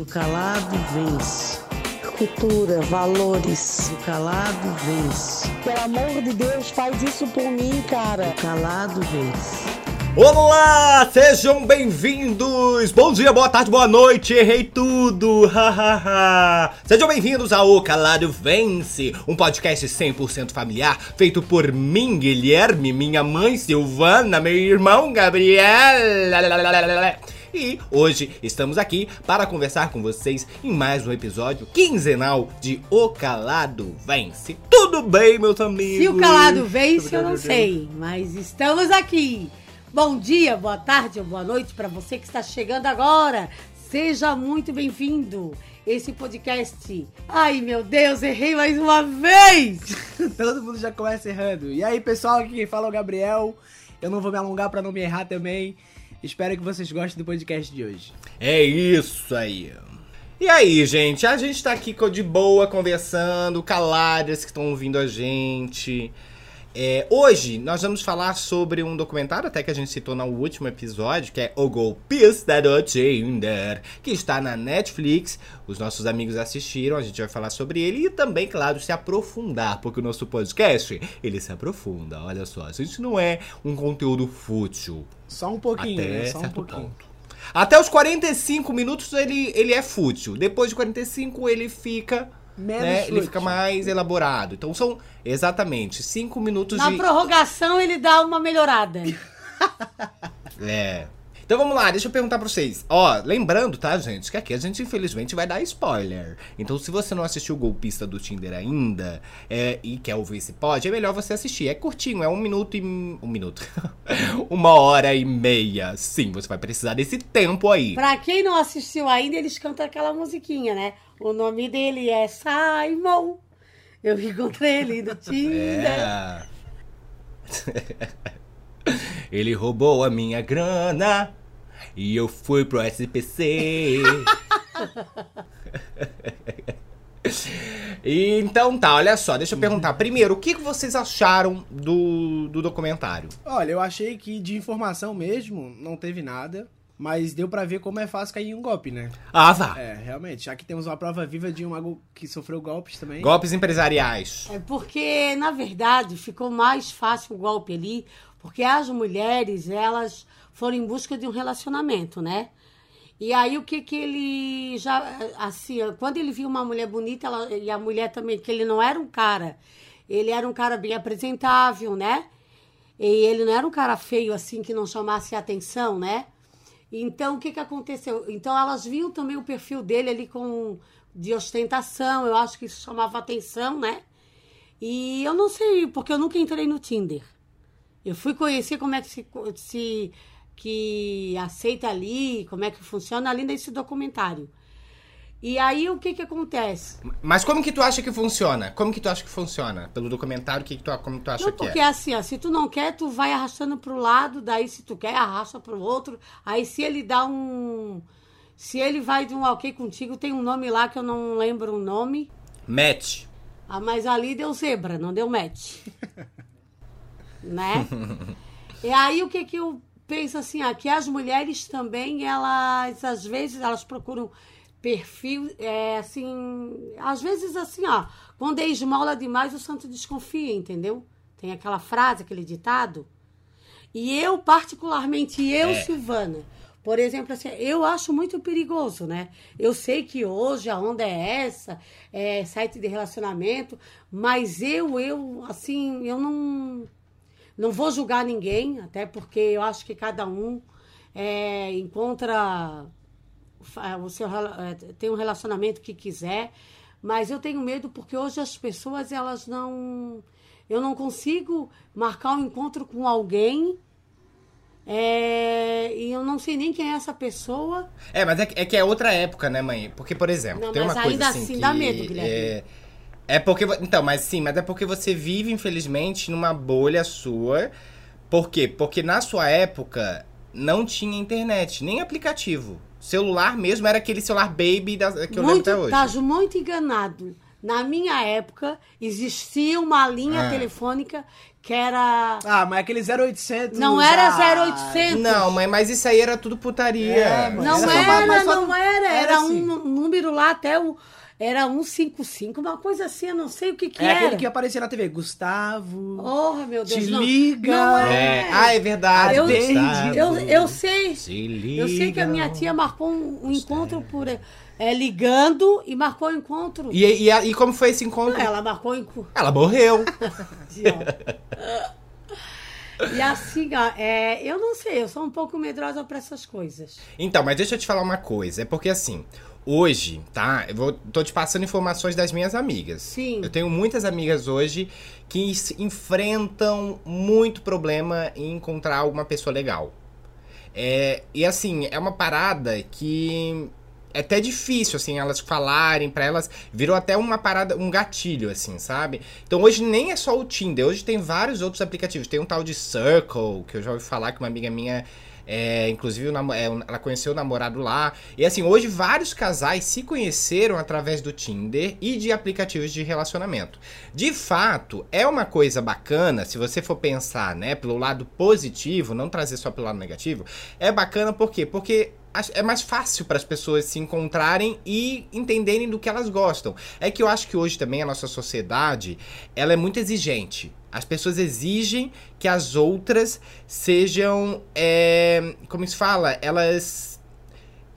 O calado vence. Cultura, valores. O calado vence. Pelo amor de Deus, faz isso por mim, cara. O calado vence. Olá, sejam bem-vindos! Bom dia, boa tarde, boa noite, errei tudo! hahaha. sejam bem-vindos ao Calado Vence, um podcast 100% familiar feito por mim, Guilherme, minha mãe Silvana, meu irmão Gabriel. E hoje estamos aqui para conversar com vocês em mais um episódio quinzenal de O Calado Vence. Tudo bem, meus amigos? Se o calado vence, eu não sei, mas estamos aqui. Bom dia, boa tarde ou boa noite para você que está chegando agora. Seja muito bem-vindo. Esse podcast. Ai, meu Deus, errei mais uma vez! Todo mundo já começa errando. E aí, pessoal, aqui quem fala é o Gabriel. Eu não vou me alongar para não me errar também. Espero que vocês gostem do podcast de hoje. É isso aí. E aí, gente? A gente tá aqui de boa conversando, caladas que estão ouvindo a gente. É, hoje nós vamos falar sobre um documentário, até que a gente citou no último episódio, que é O Golpista do Tinder, que está na Netflix. Os nossos amigos assistiram, a gente vai falar sobre ele e também, claro, se aprofundar, porque o nosso podcast, ele se aprofunda. Olha só, a gente não é um conteúdo fútil. Só um pouquinho, até né? Só um certo pouquinho. ponto. Até os 45 minutos ele, ele é fútil. Depois de 45 ele fica Menos né, ele fica mais elaborado. Então são exatamente 5 minutos Na de. prorrogação ele dá uma melhorada. É. Então vamos lá, deixa eu perguntar pra vocês. Ó, lembrando, tá, gente, que aqui a gente infelizmente vai dar spoiler. Então se você não assistiu o Golpista do Tinder ainda é, e quer ouvir esse pod, é melhor você assistir. É curtinho, é um minuto e. Um minuto. Uma hora e meia. Sim, você vai precisar desse tempo aí. Pra quem não assistiu ainda, eles cantam aquela musiquinha, né? O nome dele é Simon. Eu encontrei ele no Tinder. É. Ele roubou a minha grana e eu fui pro SPC. Então tá, olha só, deixa eu perguntar. Primeiro, o que que vocês acharam do, do documentário? Olha, eu achei que de informação mesmo não teve nada. Mas deu pra ver como é fácil cair em um golpe, né? Ah, vá. É, realmente. Aqui temos uma prova viva de uma go- que sofreu golpes também. Golpes empresariais. É porque, na verdade, ficou mais fácil o golpe ali, porque as mulheres, elas foram em busca de um relacionamento, né? E aí o que que ele já assim, quando ele viu uma mulher bonita, ela, e a mulher também que ele não era um cara, ele era um cara bem apresentável, né? E ele não era um cara feio assim que não chamasse atenção, né? Então, o que, que aconteceu? Então, elas viam também o perfil dele ali com de ostentação, eu acho que isso chamava atenção, né? E eu não sei, porque eu nunca entrei no Tinder. Eu fui conhecer como é que se, se que aceita ali, como é que funciona ali nesse documentário. E aí, o que que acontece? Mas como que tu acha que funciona? Como que tu acha que funciona? Pelo documentário, o que, que tu, como tu acha Não, que porque é? assim, ó, se tu não quer, tu vai arrastando pro lado, daí se tu quer, arrasta pro outro. Aí se ele dá um. Se ele vai de um ok contigo, tem um nome lá que eu não lembro o nome. Match. Ah, mas ali deu zebra, não deu match. né? E aí o que que eu penso assim, ah, que as mulheres também, elas, às vezes, elas procuram perfil, é, assim, às vezes assim, ó, quando é esmola demais, o santo desconfia, entendeu? Tem aquela frase, aquele ditado. E eu, particularmente, eu, É. Silvana, por exemplo, assim, eu acho muito perigoso, né? Eu sei que hoje a onda é essa, é site de relacionamento, mas eu, eu, assim, eu não, não vou julgar ninguém, até porque eu acho que cada um é, encontra é, tem um relacionamento que quiser, mas eu tenho medo porque hoje as pessoas elas não, eu não consigo marcar um encontro com alguém é, e eu não sei nem quem é essa pessoa. É, mas é, que- é que é outra época, né, mãe? Porque, por exemplo, Não, tem uma coisa ainda assim, assim que dá medo, Guilherme. É, é porque... Então, mas sim, mas é porque você vive, infelizmente, numa bolha sua. Por quê? Porque na sua época não tinha internet, nem aplicativo. Celular mesmo era aquele celular baby da, que eu lembro muito, até hoje. Estás muito enganado. Na minha época, existia uma linha Ah. telefônica que era. Ah, mas aquele 0800. Não era ah, 0800. Não, mas, mas isso aí era tudo putaria. É. Não Era só era, só- não era. era Era, assim. um número lá até o. Era 155, uma coisa assim, eu não sei o que que É era. aquele que aparecia na TV. Gustavo. Oh, meu Deus, Te não. liga. Não É. é. Ah, é verdade. Eu- Gustavo. Eu, eu sei. Se liga. Eu sei que a minha tia marcou um, um encontro por é, ligando e marcou o encontro. E, e, e como foi esse encontro? Ela marcou o encontro. Ela morreu. E assim, ó, é, eu não sei, eu sou um pouco medrosa pra essas coisas. Então, mas deixa eu te falar uma coisa. É porque assim, hoje, tá? Eu vou, tô te passando informações das minhas amigas. Sim. Eu tenho muitas amigas hoje que enfrentam muito problema em encontrar alguma pessoa legal. É, e assim, é uma parada que é até difícil, assim, elas falarem pra elas. Virou até uma parada, um gatilho, assim, sabe? Então hoje nem é só o Tinder, hoje tem vários outros aplicativos. Tem um tal de Circle, que eu já ouvi falar que uma amiga minha. É, inclusive, é, ela conheceu o namorado lá. E assim, hoje vários casais se conheceram através do Tinder e de aplicativos de relacionamento. De fato, é uma coisa bacana, se você for pensar, né, pelo lado positivo, não trazer só pelo lado negativo. É bacana por quê? Porque é mais fácil para as pessoas se encontrarem e entenderem do que elas gostam. É que eu acho que hoje também a nossa sociedade, ela é muito exigente. As pessoas exigem que as outras sejam, é, como se fala, elas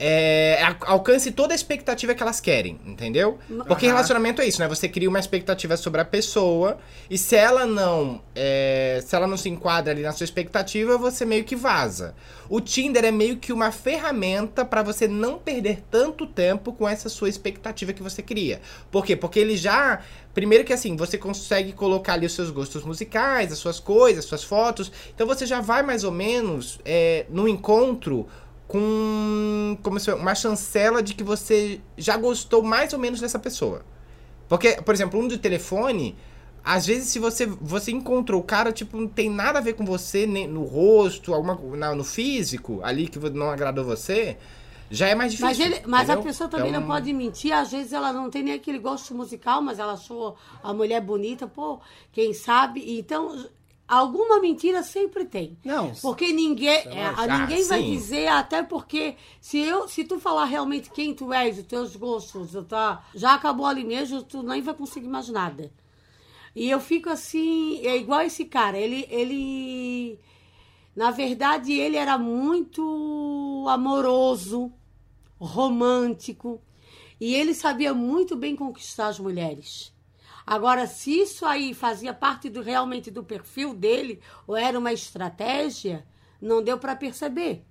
é, alcance toda a expectativa que elas querem, entendeu? Porque Aham. relacionamento é isso, né? Você cria uma expectativa sobre a pessoa e se ela não, é, se ela não se enquadra ali na sua expectativa, você meio que vaza. O Tinder é meio que uma ferramenta pra você não perder tanto tempo com essa sua expectativa que você cria. Por quê? Porque ele já Primeiro que assim, você consegue colocar ali os seus gostos musicais, as suas coisas, as suas fotos. Então você já vai mais ou menos é, no encontro com como se, uma chancela de que você já gostou mais ou menos dessa pessoa. Porque, por exemplo, um de telefone, às vezes se você você encontrou o cara, tipo, não tem nada a ver com você nem no rosto, alguma na- no físico, ali que não agradou você, já é mais difícil. Mas, ele, mas a pessoa também Então, não pode mentir, às vezes ela não tem nem aquele gosto musical, mas ela achou a mulher bonita, pô, quem sabe? Então, alguma mentira sempre tem. Não, Porque ninguém, é, ninguém vai dizer, até porque se, eu, se tu falar realmente quem tu és, os teus gostos, tá, já acabou ali mesmo, tu nem vai conseguir mais nada. E eu fico assim, é igual esse cara, ele, ele na verdade, ele era muito amoroso, romântico, e ele sabia muito bem conquistar as mulheres. Agora, se isso aí fazia parte do, realmente do perfil dele, ou era uma estratégia, não deu para perceber.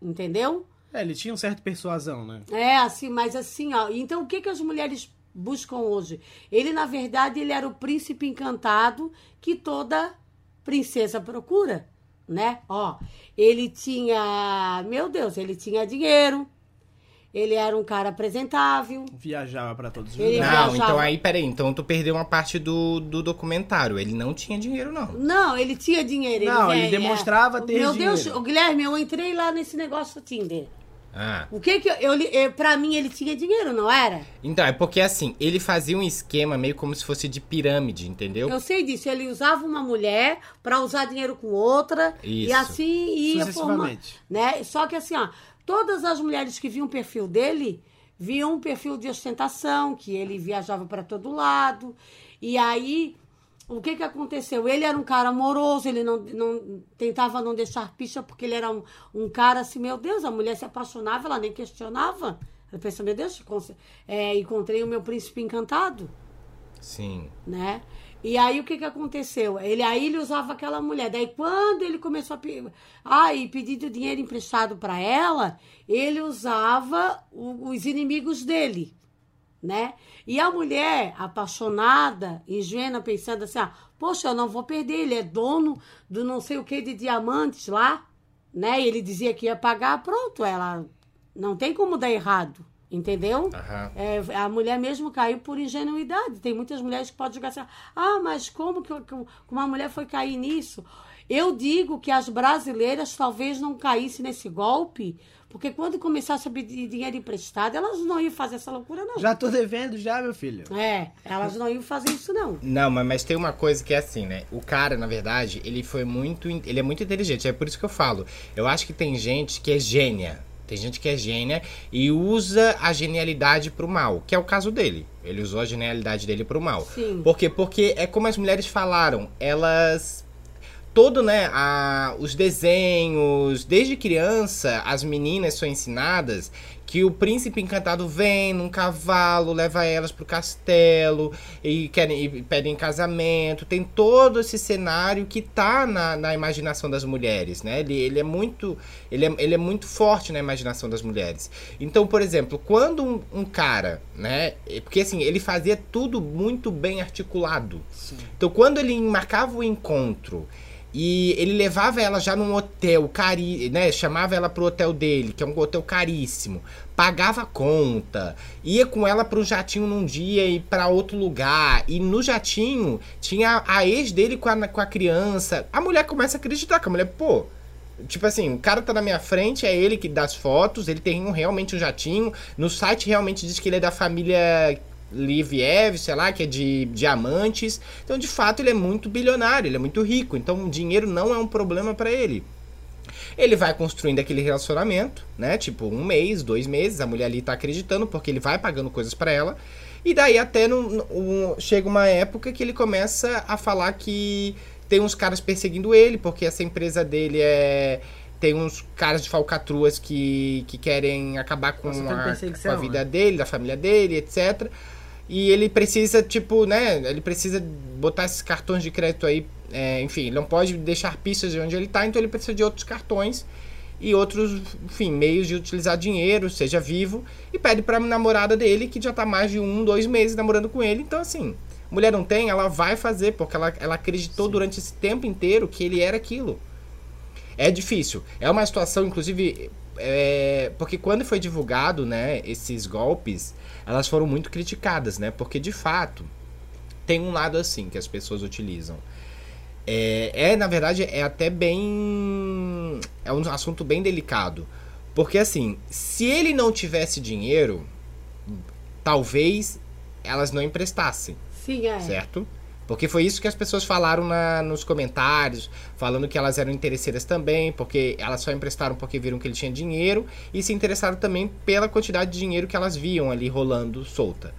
Entendeu? É, ele tinha um certo persuasão, né? É, assim, mas assim, ó. Então, o que, que as mulheres buscam hoje? Ele, na verdade, ele era o príncipe encantado que toda princesa procura, né? Ó, ele tinha, meu Deus, ele tinha dinheiro, ele era um cara apresentável. Viajava pra todos os Ele lugares. Não, viajava. então aí, peraí, então tu perdeu uma parte do, do documentário. Ele não tinha dinheiro, não. Não, ele tinha dinheiro. Não, é- ele demonstrava é. ter Meu dinheiro. Deus, ô, Guilherme, eu entrei lá nesse negócio do Tinder. Ah. O que que eu, eu, pra mim ele tinha dinheiro, não era? Então, é porque assim, ele fazia um esquema meio como se fosse de pirâmide, entendeu? Eu sei disso. Ele usava uma mulher pra usar dinheiro com outra e Isso. assim ia formando, Sucessivamente. né? Só que assim, ó, todas as mulheres que viam o perfil dele viam um perfil de ostentação, que ele viajava pra todo lado. E aí o que que aconteceu? Ele era um cara amoroso, ele não, não tentava não deixar picha porque ele era um, um cara assim, meu Deus, a mulher se apaixonava, ela nem questionava. Ela pensou, meu Deus, é, encontrei o meu príncipe encantado Sim. né? E aí o que que aconteceu? Ele aí ele usava aquela mulher. Daí quando ele começou a pe... ah, dinheiro emprestado para ela, ele usava o- os inimigos dele, né? E a mulher apaixonada, ingênua, pensando assim: ah, poxa, eu não vou perder, ele é dono do não sei o que de diamantes lá, né? E ele dizia que ia pagar, pronto, ela não tem como dar errado, entendeu? Aham. É, a mulher mesmo caiu por ingenuidade. Tem muitas mulheres que podem jogar assim, ah, mas como que, que uma mulher foi cair nisso? Eu digo que as brasileiras talvez não caíssem nesse golpe, porque quando começasse a pedir dinheiro emprestado, elas não iam fazer essa loucura, não. Já tô devendo já, meu filho. É, elas não iam fazer isso, não. Não, mas, mas tem uma coisa que é assim, né? O cara, na verdade, ele foi muito. Ele é muito inteligente. É por isso que eu falo. Eu acho que tem gente que é gênia. Tem gente que é gênia e usa a genialidade pro mal, que é o caso dele. Ele usou a genialidade dele pro mal. Sim. Por quê? Porque é como as mulheres falaram, elas todo, né, a, os desenhos, desde criança, as meninas são ensinadas que o príncipe encantado vem num cavalo, leva elas pro castelo e querem e pedem casamento. Tem todo esse cenário que tá na, na imaginação das mulheres, né? Ele, ele é muito ele é, ele é muito forte na imaginação das mulheres. Então, por exemplo, quando um, um cara, né? Porque assim, ele fazia tudo muito bem articulado. Então, quando ele marcava o encontro e ele levava ela já num hotel cari, né? Chamava ela pro hotel dele, que é um hotel caríssimo. Pagava conta, ia com ela pro jatinho num dia e para outro lugar. E no jatinho tinha a ex dele com a, com a criança. A mulher começa a acreditar, que a mulher, pô, Tipo assim, o cara tá na minha frente, é ele que dá as fotos, ele tem um, realmente um jatinho. No site realmente diz que ele é da família Liviev, sei lá, que é de diamantes. Então, de fato, ele é muito bilionário, ele é muito rico. Então, o dinheiro não é um problema pra ele. Ele vai construindo aquele relacionamento, né? Tipo, um mês, dois meses, a mulher ali tá acreditando, porque ele vai pagando coisas pra ela. E daí até um- chega uma época que ele começa a falar que tem uns caras perseguindo ele, porque essa empresa dele é. Tem uns caras de falcatruas que, que querem acabar com, Nossa, a, com a vida né? dele, da família dele, etc. E ele precisa, tipo, né? Ele precisa botar esses cartões de crédito aí. é, enfim, ele não pode deixar pistas de onde ele tá, então ele precisa de outros cartões e outros, enfim, meios de utilizar dinheiro, seja vivo, e pede pra namorada dele, que já tá mais de um, dois meses namorando com ele. Então, assim, mulher não tem, ela vai fazer, porque ela, ela acreditou durante esse tempo inteiro que ele era aquilo. É difícil. É uma situação, inclusive, é, porque quando foi divulgado, né, esses golpes, elas foram muito criticadas, né? Porque de fato tem um lado assim que as pessoas utilizam. É, é, na verdade, é até bem. É um assunto bem delicado. Porque assim, se ele não tivesse dinheiro, talvez elas não emprestassem Sim, é. certo? Porque foi isso que as pessoas falaram na- nos comentários, falando que elas eram interesseiras também, porque elas só emprestaram porque viram que ele tinha dinheiro e se interessaram também pela quantidade de dinheiro que elas viam ali rolando solta.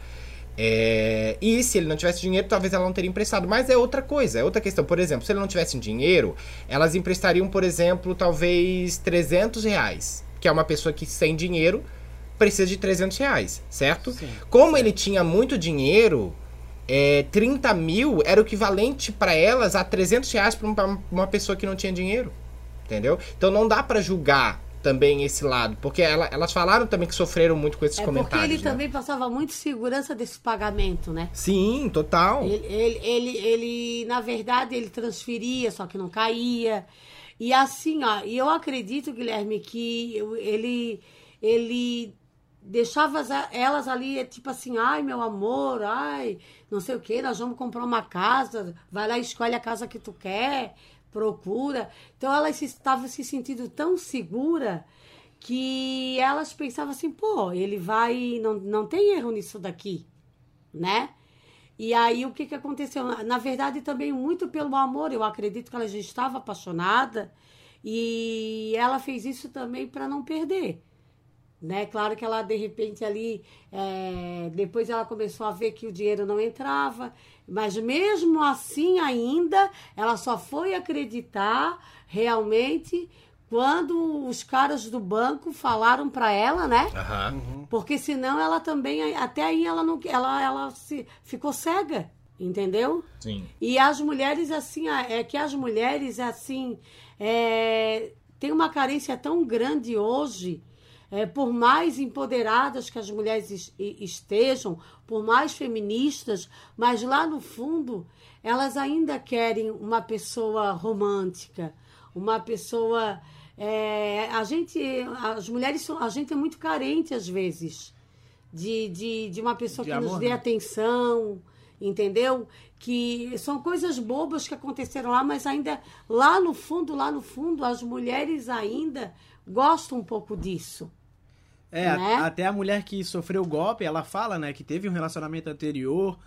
É, e se ele não tivesse dinheiro, talvez ela não teria emprestado. Mas é outra coisa, é outra questão. Por exemplo, se ele não tivesse dinheiro, elas emprestariam, por exemplo, talvez 300 reais. Que é uma pessoa que sem dinheiro precisa de 300 reais, certo? Sim. Como ele tinha muito dinheiro, é, 30 mil era o equivalente para elas a 300 reais para uma, pessoa que não tinha dinheiro. Entendeu? Então não dá para julgar também esse lado. Porque ela- elas falaram também que sofreram muito com esses É porque comentários. ele né? também passava muito segurança desse pagamento, né? Sim, total. Ele, ele, ele, ele, na verdade, ele transferia, só que não caía. E assim, ó, e eu acredito, Guilherme, que ele, ele deixava as- elas ali, é tipo assim, ai, meu amor, ai, não sei o que, nós vamos comprar uma casa, vai lá e escolhe a casa que tu quer, procura. Então elas estavam se sentindo tão segura que elas pensavam assim, pô, ele vai, não, não tem erro nisso daqui, né? E aí o que, que aconteceu? Na verdade, também muito pelo amor. Eu acredito que ela já estava apaixonada e ela fez isso também para não perder. Né? Claro que ela, de repente, ali, é, depois ela começou a ver que o dinheiro não entrava, mas mesmo assim ainda, ela só foi acreditar realmente quando os caras do banco falaram para ela, né? Aham. Porque senão ela também, até aí ela não, ela, ela se ficou cega, entendeu? Sim. E as mulheres assim, é que as mulheres assim, é, tem uma carência tão grande hoje, é, por mais empoderadas que as mulheres es- estejam, por mais feministas, mas lá no fundo elas ainda querem uma pessoa romântica, uma pessoa é, a gente, as mulheres, a gente é muito carente às vezes de, de, de uma pessoa De que nos amor, dê né? atenção, entendeu? Que são coisas bobas que aconteceram lá, mas ainda lá no fundo, lá no fundo, as mulheres ainda gostam um pouco disso. É, a- Né? até a mulher que sofreu o golpe, ela fala, né, que teve um relacionamento anterior,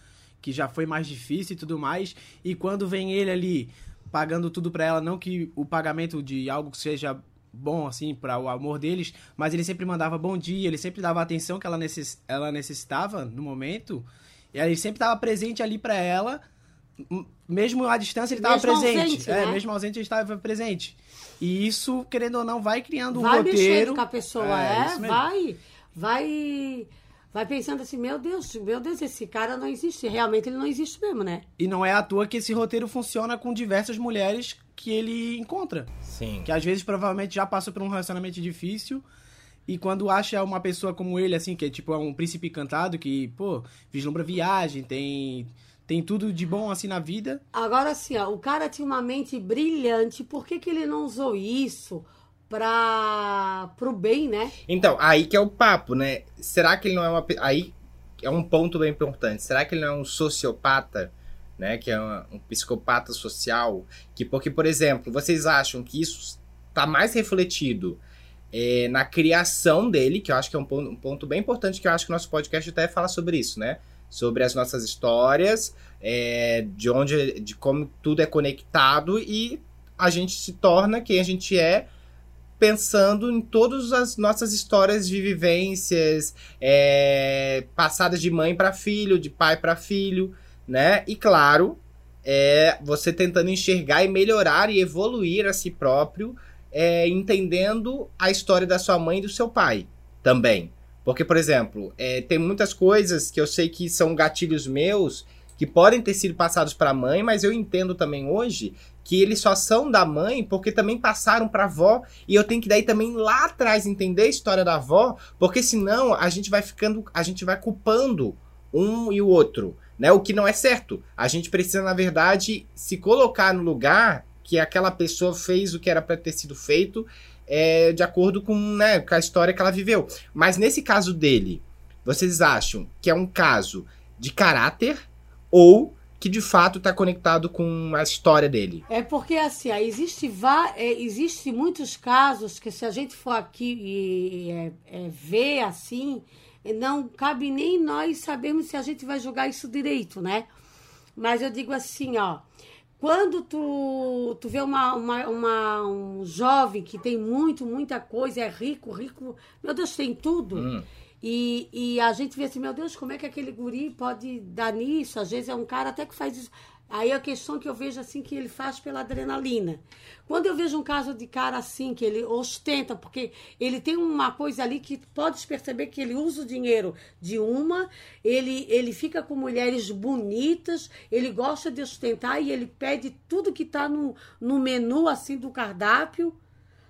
que já foi mais difícil e tudo mais, e quando vem ele ali pagando tudo pra ela, não que o pagamento de algo que seja bom, assim, para o amor deles, mas ele sempre mandava bom dia, ele sempre dava a atenção que ela, necess... ela necessitava no momento, e ele sempre estava presente ali pra ela, mesmo à distância ele estava Mesmo presente. ausente, é, né? mesmo ausente ele estava presente. E isso, querendo ou não, vai criando um vai roteiro. mexendo com a pessoa, É, é, vai, vai, vai pensando assim, meu Deus, meu Deus, esse cara não existe, realmente ele não existe mesmo, né? E não é à toa que esse roteiro funciona com diversas mulheres que ele encontra. Sim. Que às vezes provavelmente já passou por um relacionamento difícil. E quando acha uma pessoa como ele, assim, que é tipo é um príncipe encantado, que, pô, vislumbra viagem, tem, tem tudo de bom assim na vida. Agora assim, ó, o cara tinha uma mente brilhante, por que, que ele não usou isso para pro bem, né? Então, aí que é o papo, né? Será que ele não é uma. pe- Aí é um ponto bem importante. Será que ele não é um sociopata, né? Que é uma- um psicopata social? Que, porque, por exemplo, vocês acham que isso tá mais refletido é, na criação dele, que eu acho que é um ponto, um ponto bem importante, que eu acho que o nosso podcast até fala sobre isso, né? Sobre as nossas histórias, é, de onde, de como tudo é conectado e a gente se torna quem a gente é pensando em todas as nossas histórias de vivências, é, passadas de mãe para filho, de pai para filho, né? E claro, é, você tentando enxergar e melhorar e evoluir a si próprio, é, entendendo a história da sua mãe e do seu pai também. Porque, por exemplo, é, tem muitas coisas que eu sei que são gatilhos meus que podem ter sido passados para a mãe, mas eu entendo também hoje que eles só são da mãe porque também passaram para avó e eu tenho que daí também lá atrás entender a história da avó, porque senão a gente vai ficando, a gente vai culpando um e o outro, né? O que não é certo. A gente precisa, na verdade, se colocar no lugar que aquela pessoa fez o que era para ter sido feito, é, de acordo com, né, com a história que ela viveu. Mas nesse caso dele, vocês acham que é um caso de caráter ou que de fato está conectado com a história dele? É porque assim, existe, é, existe muitos casos que se a gente for aqui e é, é, ver assim, não cabe nem nós sabermos se a gente vai julgar isso direito, né? Mas eu digo assim, ó, quando tu, tu vê uma, uma, uma- um jovem que tem muito, muita coisa, é rico, rico, meu Deus, tem tudo. Hum. E, e a gente vê assim, meu Deus, como é que aquele guri pode dar nisso? Às vezes é um cara até que faz isso. Aí a questão que eu vejo assim que ele faz pela adrenalina. Quando eu vejo um caso de cara assim, que ele ostenta, porque ele tem uma coisa ali que pode perceber que ele usa o dinheiro de uma, ele, ele fica com mulheres bonitas, ele gosta de ostentar e ele pede tudo que está no, no menu assim do cardápio.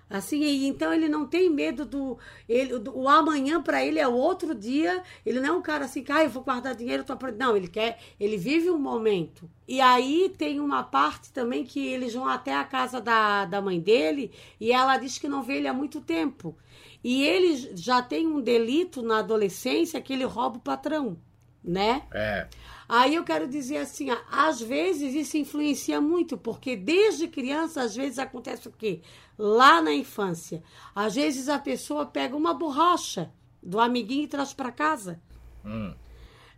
Assim, e então ele não tem medo do. Ele, do- o amanhã para ele é outro dia. Ele não é um cara assim que, ah, eu vou guardar dinheiro. Tô... apre-". Não, ele quer. Ele vive um momento. E aí tem uma parte também que eles vão até a casa da, da mãe dele e ela diz que não vê ele há muito tempo. E ele já tem um delito na adolescência que ele rouba o patrão, né? É. Aí eu quero dizer assim, às vezes isso influencia muito, porque desde criança, às vezes acontece o quê? Lá na infância, às vezes a pessoa pega uma borracha do amiguinho e traz para casa. Hum.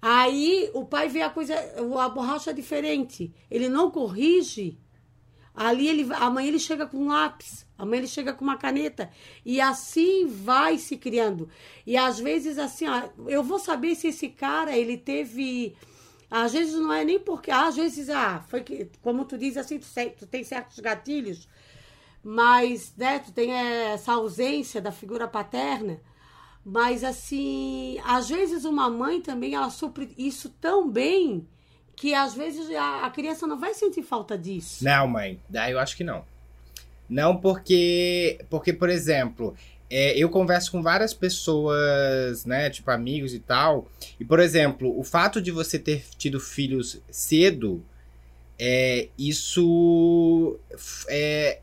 Aí o pai vê a coisa, a borracha diferente. Ele não corrige. Ali ele, amanhã ele chega com um lápis, amanhã ele chega com uma caneta e assim vai se criando. E às vezes assim, ó, eu vou saber se esse cara ele teve às vezes não é nem porque, às vezes ah, foi que como tu diz assim, tu, tu tem certos gatilhos, mas né, tu tem essa ausência da figura paterna. Mas assim, às vezes uma mãe também ela supre isso tão bem que às vezes a, a criança não vai sentir falta disso. Não, mãe. Daí eu acho que não. Não porque, porque por exemplo, é, eu converso com várias pessoas, né, tipo amigos e tal. E por exemplo, o fato de você ter tido filhos cedo, é, isso é,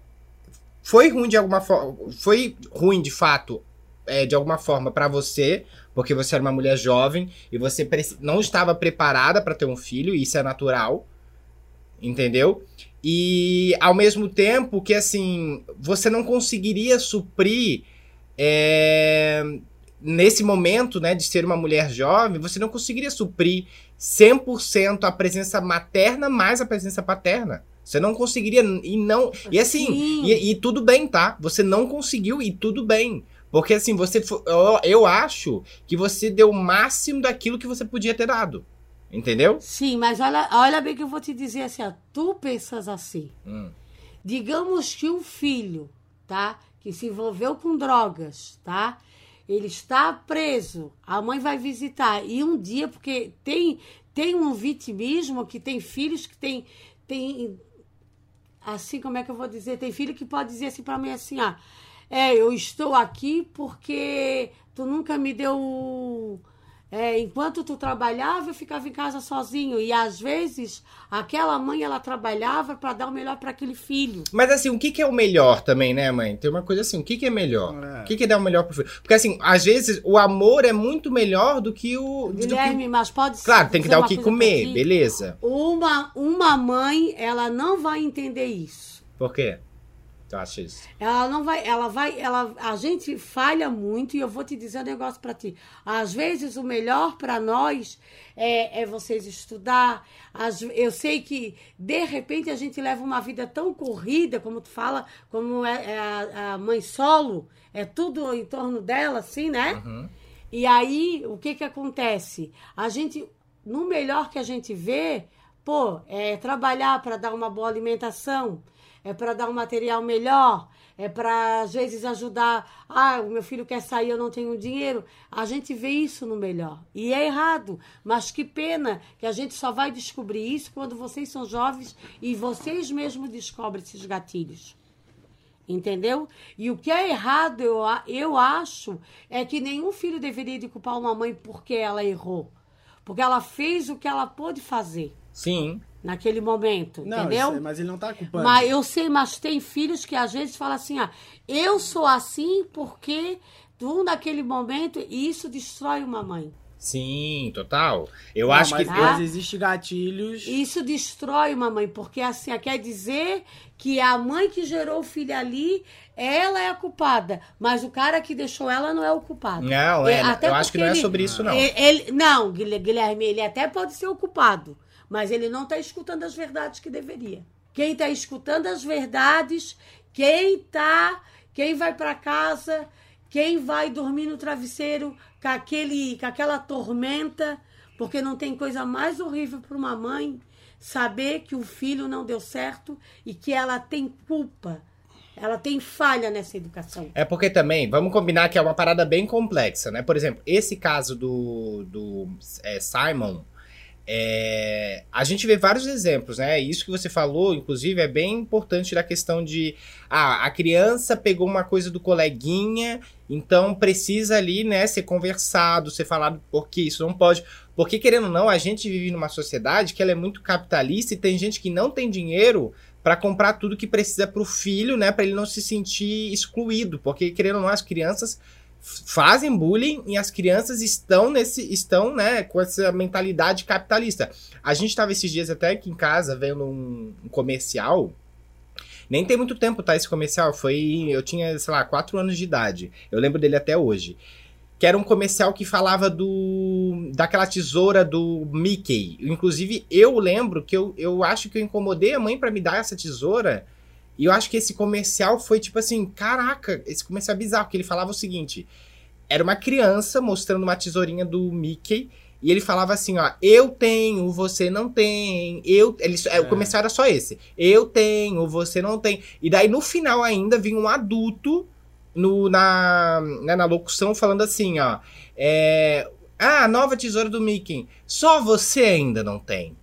foi ruim de alguma forma, foi ruim de fato é, de alguma forma pra você, porque você era uma mulher jovem e você não estava preparada pra ter um filho, e isso é natural, entendeu? E ao mesmo tempo que assim, você não conseguiria suprir é, nesse momento, né, de ser uma mulher jovem, você não conseguiria suprir 100% a presença materna mais a presença paterna. Você não conseguiria e não e assim Sim. e, e tudo bem, tá? Você não conseguiu e tudo bem. Porque assim, você eu, eu acho que você deu o máximo daquilo que você podia ter dado. Entendeu? Sim, mas olha, olha bem que eu vou te dizer assim, ó, tu pensas assim. Hum. Digamos que um filho, tá? Que se envolveu com drogas, tá? Ele está preso, a mãe vai visitar. E um dia, porque tem, tem um vitimismo que tem filhos que tem. tem assim, como é que eu vou dizer? Tem filho que pode dizer assim pra mim assim, ah, é, eu estou aqui porque tu nunca me deu. É, enquanto tu trabalhava, eu ficava em casa sozinho. E às vezes, aquela mãe ela trabalhava para dar o melhor para aquele filho. Mas assim, o que, que é o melhor também, né, mãe? Tem uma coisa assim, o que, que é melhor? É. O que, que é dar o melhor pro filho? Porque assim, às vezes o amor é muito melhor do que o. do que- Guilherme, mas pode Claro, tem que dar o uma que comer, beleza. Uma, uma mãe, ela não vai entender isso. Por quê? Tu acha isso? Ela não vai, ela vai, ela, a gente falha muito e eu vou te dizer um negócio pra ti. Às vezes o melhor pra nós é, é vocês estudar. Às- eu sei que de repente a gente leva uma vida tão corrida, como tu fala, como é, é a, a mãe solo, é tudo em torno dela, assim, né? E aí o que que acontece? A gente, no melhor que a gente vê, pô, é trabalhar para dar uma boa alimentação é para dar um material melhor, é para às vezes ajudar. Ah, o meu filho quer sair, eu não tenho dinheiro. A gente vê isso no melhor. E é errado. Mas que pena que a gente só vai descobrir isso quando vocês são jovens e vocês mesmos descobrem esses gatilhos. Entendeu? E o que é errado, eu, eu acho, é que nenhum filho deveria de culpar uma mãe porque ela errou. Porque ela fez o que ela pôde fazer Sim. Naquele momento. Não, entendeu? isso é- mas ele não tá culpando. Mas eu sei, mas tem filhos que às vezes falam assim, ah, eu sou assim porque tu naquele momento e isso destrói uma mãe. Sim, total. Eu Não, acho mas, que. Mas existe gatilhos. Isso destrói uma mãe, porque assim, quer dizer que a mãe que gerou o filho ali, ela é a culpada, mas o cara que deixou ela não é o culpado. Não, é, até eu acho que não é ele- sobre isso, não. Ele, ele- não, Guilher- Guilherme, ele até pode ser o culpado, mas ele não está escutando as verdades que deveria. Quem está escutando as verdades, quem tá, quem vai para casa, quem vai dormir no travesseiro com, aquele, com aquela tormenta, porque não tem coisa mais horrível para uma mãe saber que o filho não deu certo e que ela tem culpa, ela tem falha nessa educação. É porque também, vamos combinar que é uma parada bem complexa, né? Por exemplo, esse caso do, do é, Simon, é, a gente vê vários exemplos, né? Isso que você falou, inclusive, é bem importante da questão de ah, a criança pegou uma coisa do coleguinha, então precisa ali, né, ser conversado, ser falado porque isso não pode. Porque, querendo ou não, a gente vive numa sociedade que ela é muito capitalista e tem gente que não tem dinheiro para comprar tudo que precisa pro filho, né, para ele não se sentir excluído, porque querendo ou não as crianças fazem bullying e as crianças estão nesse estão, né, com essa mentalidade capitalista. A gente tava esses dias até aqui em casa vendo um, um comercial nem tem muito tempo, tá? Esse comercial foi. Eu tinha, sei lá, 4 anos de idade. Eu lembro dele até hoje. Que era um comercial que falava do. daquela tesoura do Mickey. Inclusive, eu lembro que eu, eu acho que eu incomodei a mãe pra me dar essa tesoura. E eu acho que esse comercial foi tipo assim: caraca, esse comercial é bizarro, porque ele falava o seguinte: era uma criança mostrando uma tesourinha do Mickey. E ele falava assim, ó, eu tenho, você não tem. Eu, ele, é. O comercial era só esse. Eu tenho, você não tem. E daí no final ainda vinha um adulto no, na, né, na locução falando assim, ó. É, ah, nova tesoura do Mickey. Só você ainda não tem.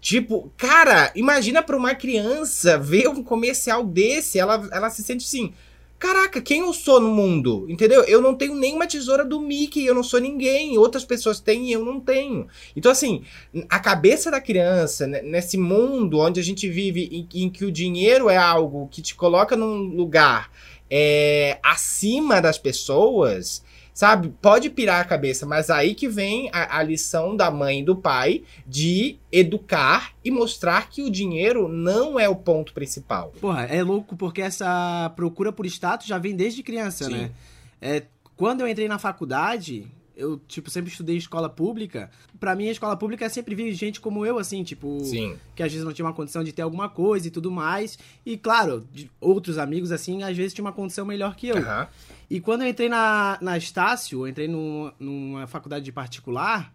Tipo, cara, imagina pra uma criança ver um comercial desse, ela, ela se sente assim. Caraca, quem eu sou no mundo? Entendeu? Eu não tenho nenhuma tesoura do Mickey, eu não sou ninguém. Outras pessoas têm e eu não tenho. Então, assim, a cabeça da criança, né, nesse mundo onde a gente vive, em, em que o dinheiro é algo que te coloca num lugar é, acima das pessoas, sabe? Pode pirar a cabeça, mas aí que vem a, a lição da mãe e do pai de educar e mostrar que o dinheiro não é o ponto principal. Porra, é louco porque essa procura por status já vem desde criança, Sim. né? É, quando eu entrei na faculdade, eu, tipo, sempre estudei escola pública. Pra mim, a escola pública sempre vi gente como eu, assim, tipo... Sim. Que às vezes não tinha uma condição de ter alguma coisa e tudo mais. E, claro, outros amigos, assim, às vezes tinha uma condição melhor que eu. Aham. E quando eu entrei na, na Estácio, eu entrei num- numa faculdade de particular,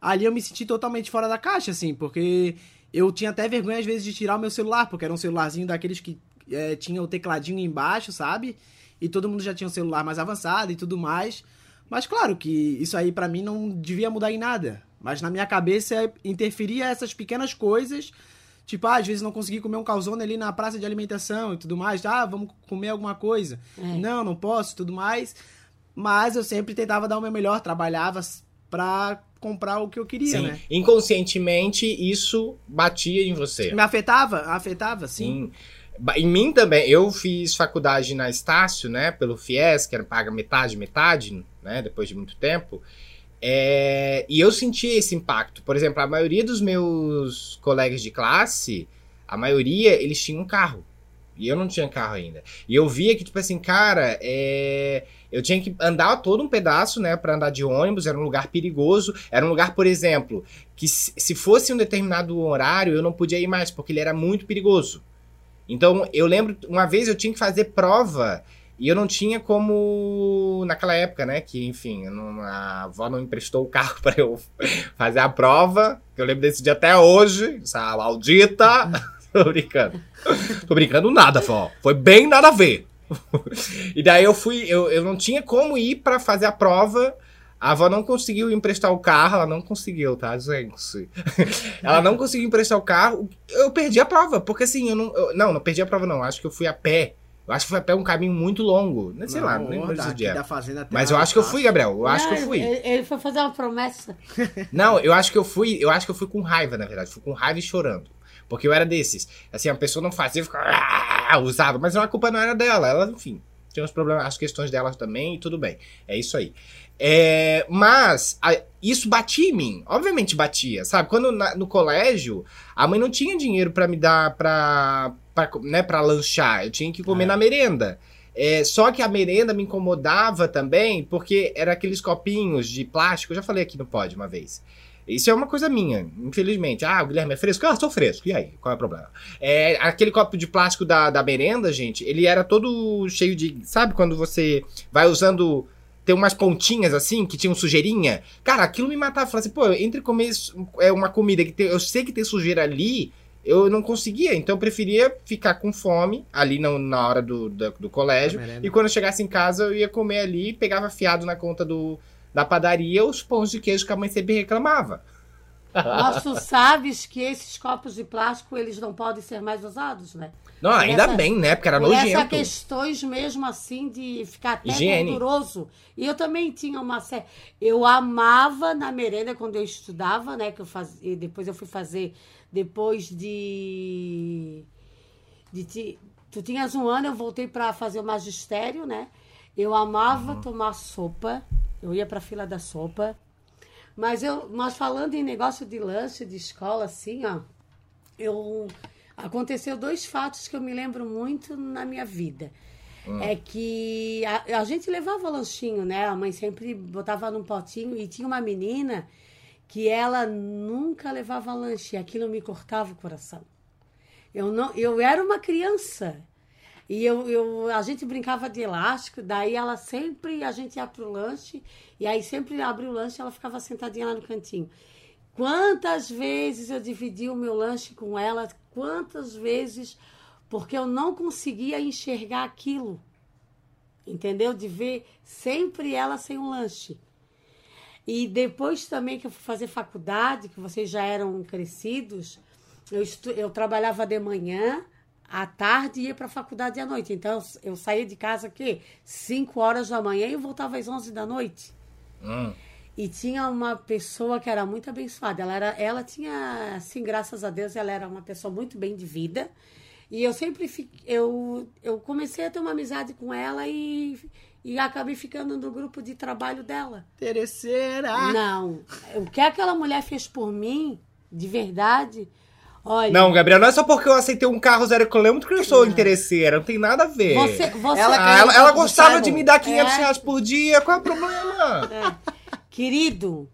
ali eu me senti totalmente fora da caixa, assim, porque eu tinha até vergonha, às vezes, de tirar o meu celular, porque era um celularzinho daqueles que é, tinha o tecladinho embaixo, sabe? E todo mundo já tinha um celular mais avançado e tudo mais. Mas claro que isso aí pra mim não devia mudar em nada. Mas na minha cabeça interferia essas pequenas coisas. Tipo, ah, às vezes não consegui comer um calzone ali na praça de alimentação e tudo mais. Ah, vamos comer alguma coisa. É. Não, não posso e tudo mais. Mas eu sempre tentava dar o meu melhor, trabalhava pra comprar o que eu queria, Sim. né? Inconscientemente, isso batia em você. Me afetava? Afetava, sim. Sim. Em mim também, eu fiz faculdade na Estácio, né, pelo FIES, que era paga metade, metade, né, depois de muito tempo. É, e eu senti esse impacto. Por exemplo, a maioria dos meus colegas de classe, a maioria, eles tinham um carro. E eu não tinha carro ainda. E eu via que, tipo assim, cara, é, eu tinha que andar todo um pedaço, né, pra andar de ônibus, era um lugar perigoso. Era um lugar, por exemplo, que se fosse um determinado horário, eu não podia ir mais, porque ele era muito perigoso. Então, eu lembro, uma vez eu tinha que fazer prova e eu não tinha como. Naquela época, né? Que, enfim, não- a avó não emprestou o carro pra eu fazer a prova. que Eu lembro desse dia até hoje. Essa maldita. Tô brincando. Tô brincando nada, vó. Foi bem nada a ver. e daí eu fui. Eu, eu não tinha como ir pra fazer a prova. A avó não conseguiu emprestar o carro, ela não conseguiu, tá, gente? ela não conseguiu emprestar o carro. Eu perdi a prova, porque assim, eu não. eu- não, não perdi a prova, não. Acho que eu fui a pé. Eu acho que fui a pé um caminho muito longo. Não sei lá, não lembro daqui dia. da fazenda até Mas eu acho que eu fui, Gabriel. Eu acho que eu Não, fui. Ele, foi fazer uma promessa. Não, eu acho que eu fui. Eu acho que eu fui com raiva, na verdade. Fui com raiva e chorando. Porque eu era desses. Assim, a pessoa não fazia, ficava. "Ah", Usava. Mas a culpa não era dela. Ela, enfim, tinha os problemas, as questões delas também, e tudo bem. É isso aí. É, mas a- isso batia em mim. Obviamente batia, sabe? Quando na- no colégio, a mãe não tinha dinheiro pra me dar pra, pra, né, pra lanchar. Eu tinha que comer É. na merenda. É, só que a merenda me incomodava também, porque era aqueles copinhos de plástico. Eu já falei aqui no pod uma vez. Isso é uma coisa minha, infelizmente. Ah, o Guilherme é fresco? Ah, sou fresco. E aí? Qual é o problema? É, aquele copo de plástico da, da merenda, gente, ele era todo cheio de. Sabe quando você vai usando. Tem umas pontinhas assim, que tinham sujeirinha. Cara, aquilo me matava. Falava assim, pô, entre comer é uma comida que tem, eu sei que tem sujeira ali, eu não conseguia. Então eu preferia ficar com fome ali na, na hora do, da- do colégio. Merenda. E quando eu chegasse em casa, eu ia comer ali, pegava fiado na conta do, da padaria os pães de queijo que a mãe sempre reclamava. Mas tu sabes que esses copos de plástico, eles não podem ser mais usados, né? Não, ainda essa- bem, né? Porque era Por essas nojento. questões mesmo assim de ficar até Higiene. gorduroso. E eu também tinha uma série. Eu amava na merenda quando eu estudava, né? Que eu fazia. Depois eu fui fazer. Depois de. de ti- tu tinhas um ano, eu voltei para fazer o magistério, né? Eu amava tomar sopa. Eu ia para fila da sopa. Mas eu, mas falando em negócio de lanche de escola, assim, ó, eu aconteceu dois fatos que eu me lembro muito na minha vida. É que a, a gente levava lanchinho, né? A mãe sempre botava num potinho e tinha uma menina que ela nunca levava lanche. E aquilo me cortava o coração. Eu não, eu era uma criança. E eu, eu, a gente brincava de elástico, daí ela sempre, a gente ia pro lanche, e aí sempre abria o lanche ela ficava sentadinha lá no cantinho. Quantas vezes eu dividi o meu lanche com ela, quantas vezes, porque eu não conseguia enxergar aquilo. Entendeu? De ver sempre ela sem um lanche. E depois também que eu fui fazer faculdade, que vocês já eram crescidos, eu, estu- eu trabalhava de manhã, à tarde e ia para a faculdade à noite. Então eu, saía de casa aqui 5 horas da manhã e eu voltava às 11 da noite. Hum. E tinha uma pessoa que era muito abençoada. Ela, era, ela tinha, assim, graças a Deus, ela era uma pessoa muito bem de vida. E eu sempre fi- eu, eu comecei a ter uma amizade com ela e, e acabei ficando no grupo de trabalho dela. Terceira. Não. O que aquela mulher fez por mim, de verdade, olha. Não, Gabriel, não é só porque eu aceitei um carro zero quilômetro que eu sou interesseira. Não tem nada a ver. Você, você, Ela Ah, ela, ela gostava de me dar 500 É. reais por dia. Qual é o problema? Querido,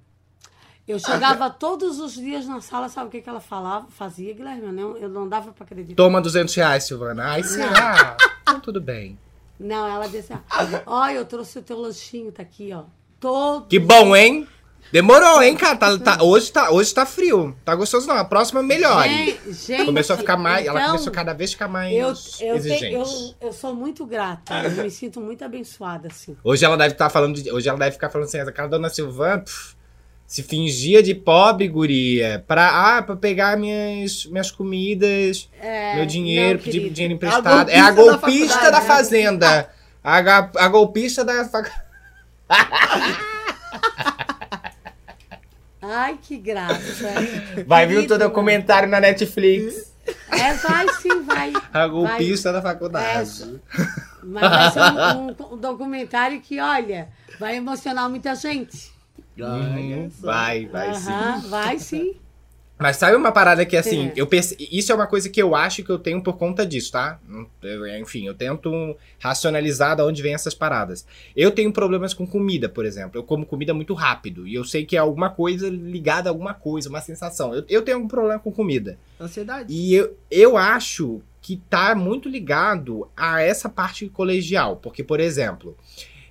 eu chegava todos os dias na sala, sabe o que, que ela falava? Fazia, Guilherme, eu não, eu não dava pra acreditar. Toma 200 reais, Silvana. Ai, será? Então tudo bem. Não, ela disse assim, ó, eu trouxe o teu lanchinho, tá aqui, ó. Todo. Que bom, hein? Demorou, hein, cara? Tá, tá- hoje, tá, hoje tá frio. Tá gostoso, não. A próxima melhore. Gente, gente, Começou a ficar mais. ela então, começou cada vez a ficar mais eu, eu, exigente. tenho- eu, eu sou muito grata, eu me sinto muito abençoada, assim. Hoje ela deve estar falando. de- hoje ela deve ficar falando assim, cara dona Silvana pff, se fingia de pobre, guria. Pra, ah, pra pegar minhas, minhas comidas, meu dinheiro, não, pedir dinheiro emprestado. É a golpista da da né? fazenda. A, a golpista da faculdade. Ai, que graça. Vai vir o teu documentário na Netflix. É, vai sim, vai. A golpista da Vai. faculdade. Mas vai ser um, um- um documentário que, olha, vai emocionar muita gente. Uhum, vai, vai sim. Vai sim. Mas sabe uma parada que, assim, É. eu perce... isso é uma coisa que eu acho que eu tenho por conta disso, tá? Eu- enfim, eu tento racionalizar de onde vem essas paradas. Eu tenho problemas com comida, por exemplo. Eu como comida muito rápido. E eu sei que é alguma coisa ligada a alguma coisa, uma sensação. Eu, eu tenho um problema com comida. Ansiedade. E eu, eu acho que tá muito ligado a essa parte colegial. Porque, por exemplo,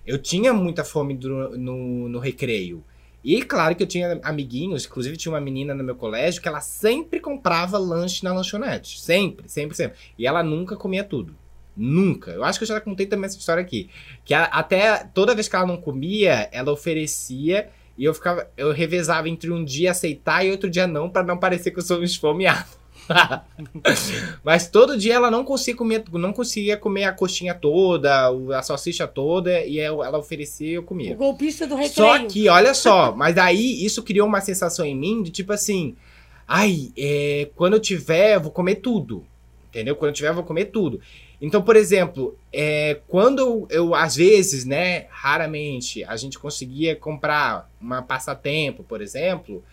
eu tinha muita fome do- no, no recreio. E claro que eu tinha amiguinhos, inclusive tinha uma menina no meu colégio que ela sempre comprava lanche na lanchonete. Sempre, sempre, sempre. E ela nunca comia tudo. Nunca. Eu acho que eu já contei também essa história aqui. Que a- até toda vez que ela não comia, ela oferecia e eu ficava. Eu revezava entre um dia aceitar e outro dia não, pra não parecer que eu sou um esfomeado. Mas todo dia ela não conseguia comer, não conseguia comer a coxinha toda, o- a salsicha toda, e eu- ela oferecia e eu O comia. golpista do recreio. Só que, olha só, mas aí isso criou uma sensação em mim de tipo assim, ai, é, quando eu tiver, eu vou comer tudo. Entendeu? Quando eu tiver, eu vou comer tudo. Então, por exemplo, é, quando eu, eu, às vezes, né, raramente, a gente conseguia comprar uma passatempo, por exemplo,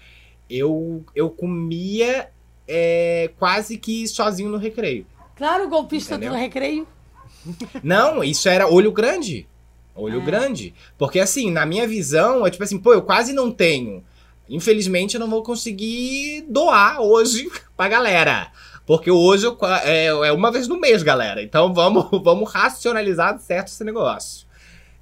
eu, eu comia é, quase que sozinho no recreio. Claro, golpista Entendeu? do recreio. Não, isso era olho grande. Olho É. grande. Porque assim, na minha visão, é tipo assim, pô, eu quase não tenho. Infelizmente, eu não vou conseguir doar hoje pra galera. Porque hoje eu é, é uma vez no mês, galera. Então vamos, vamos racionalizar certo esse negócio.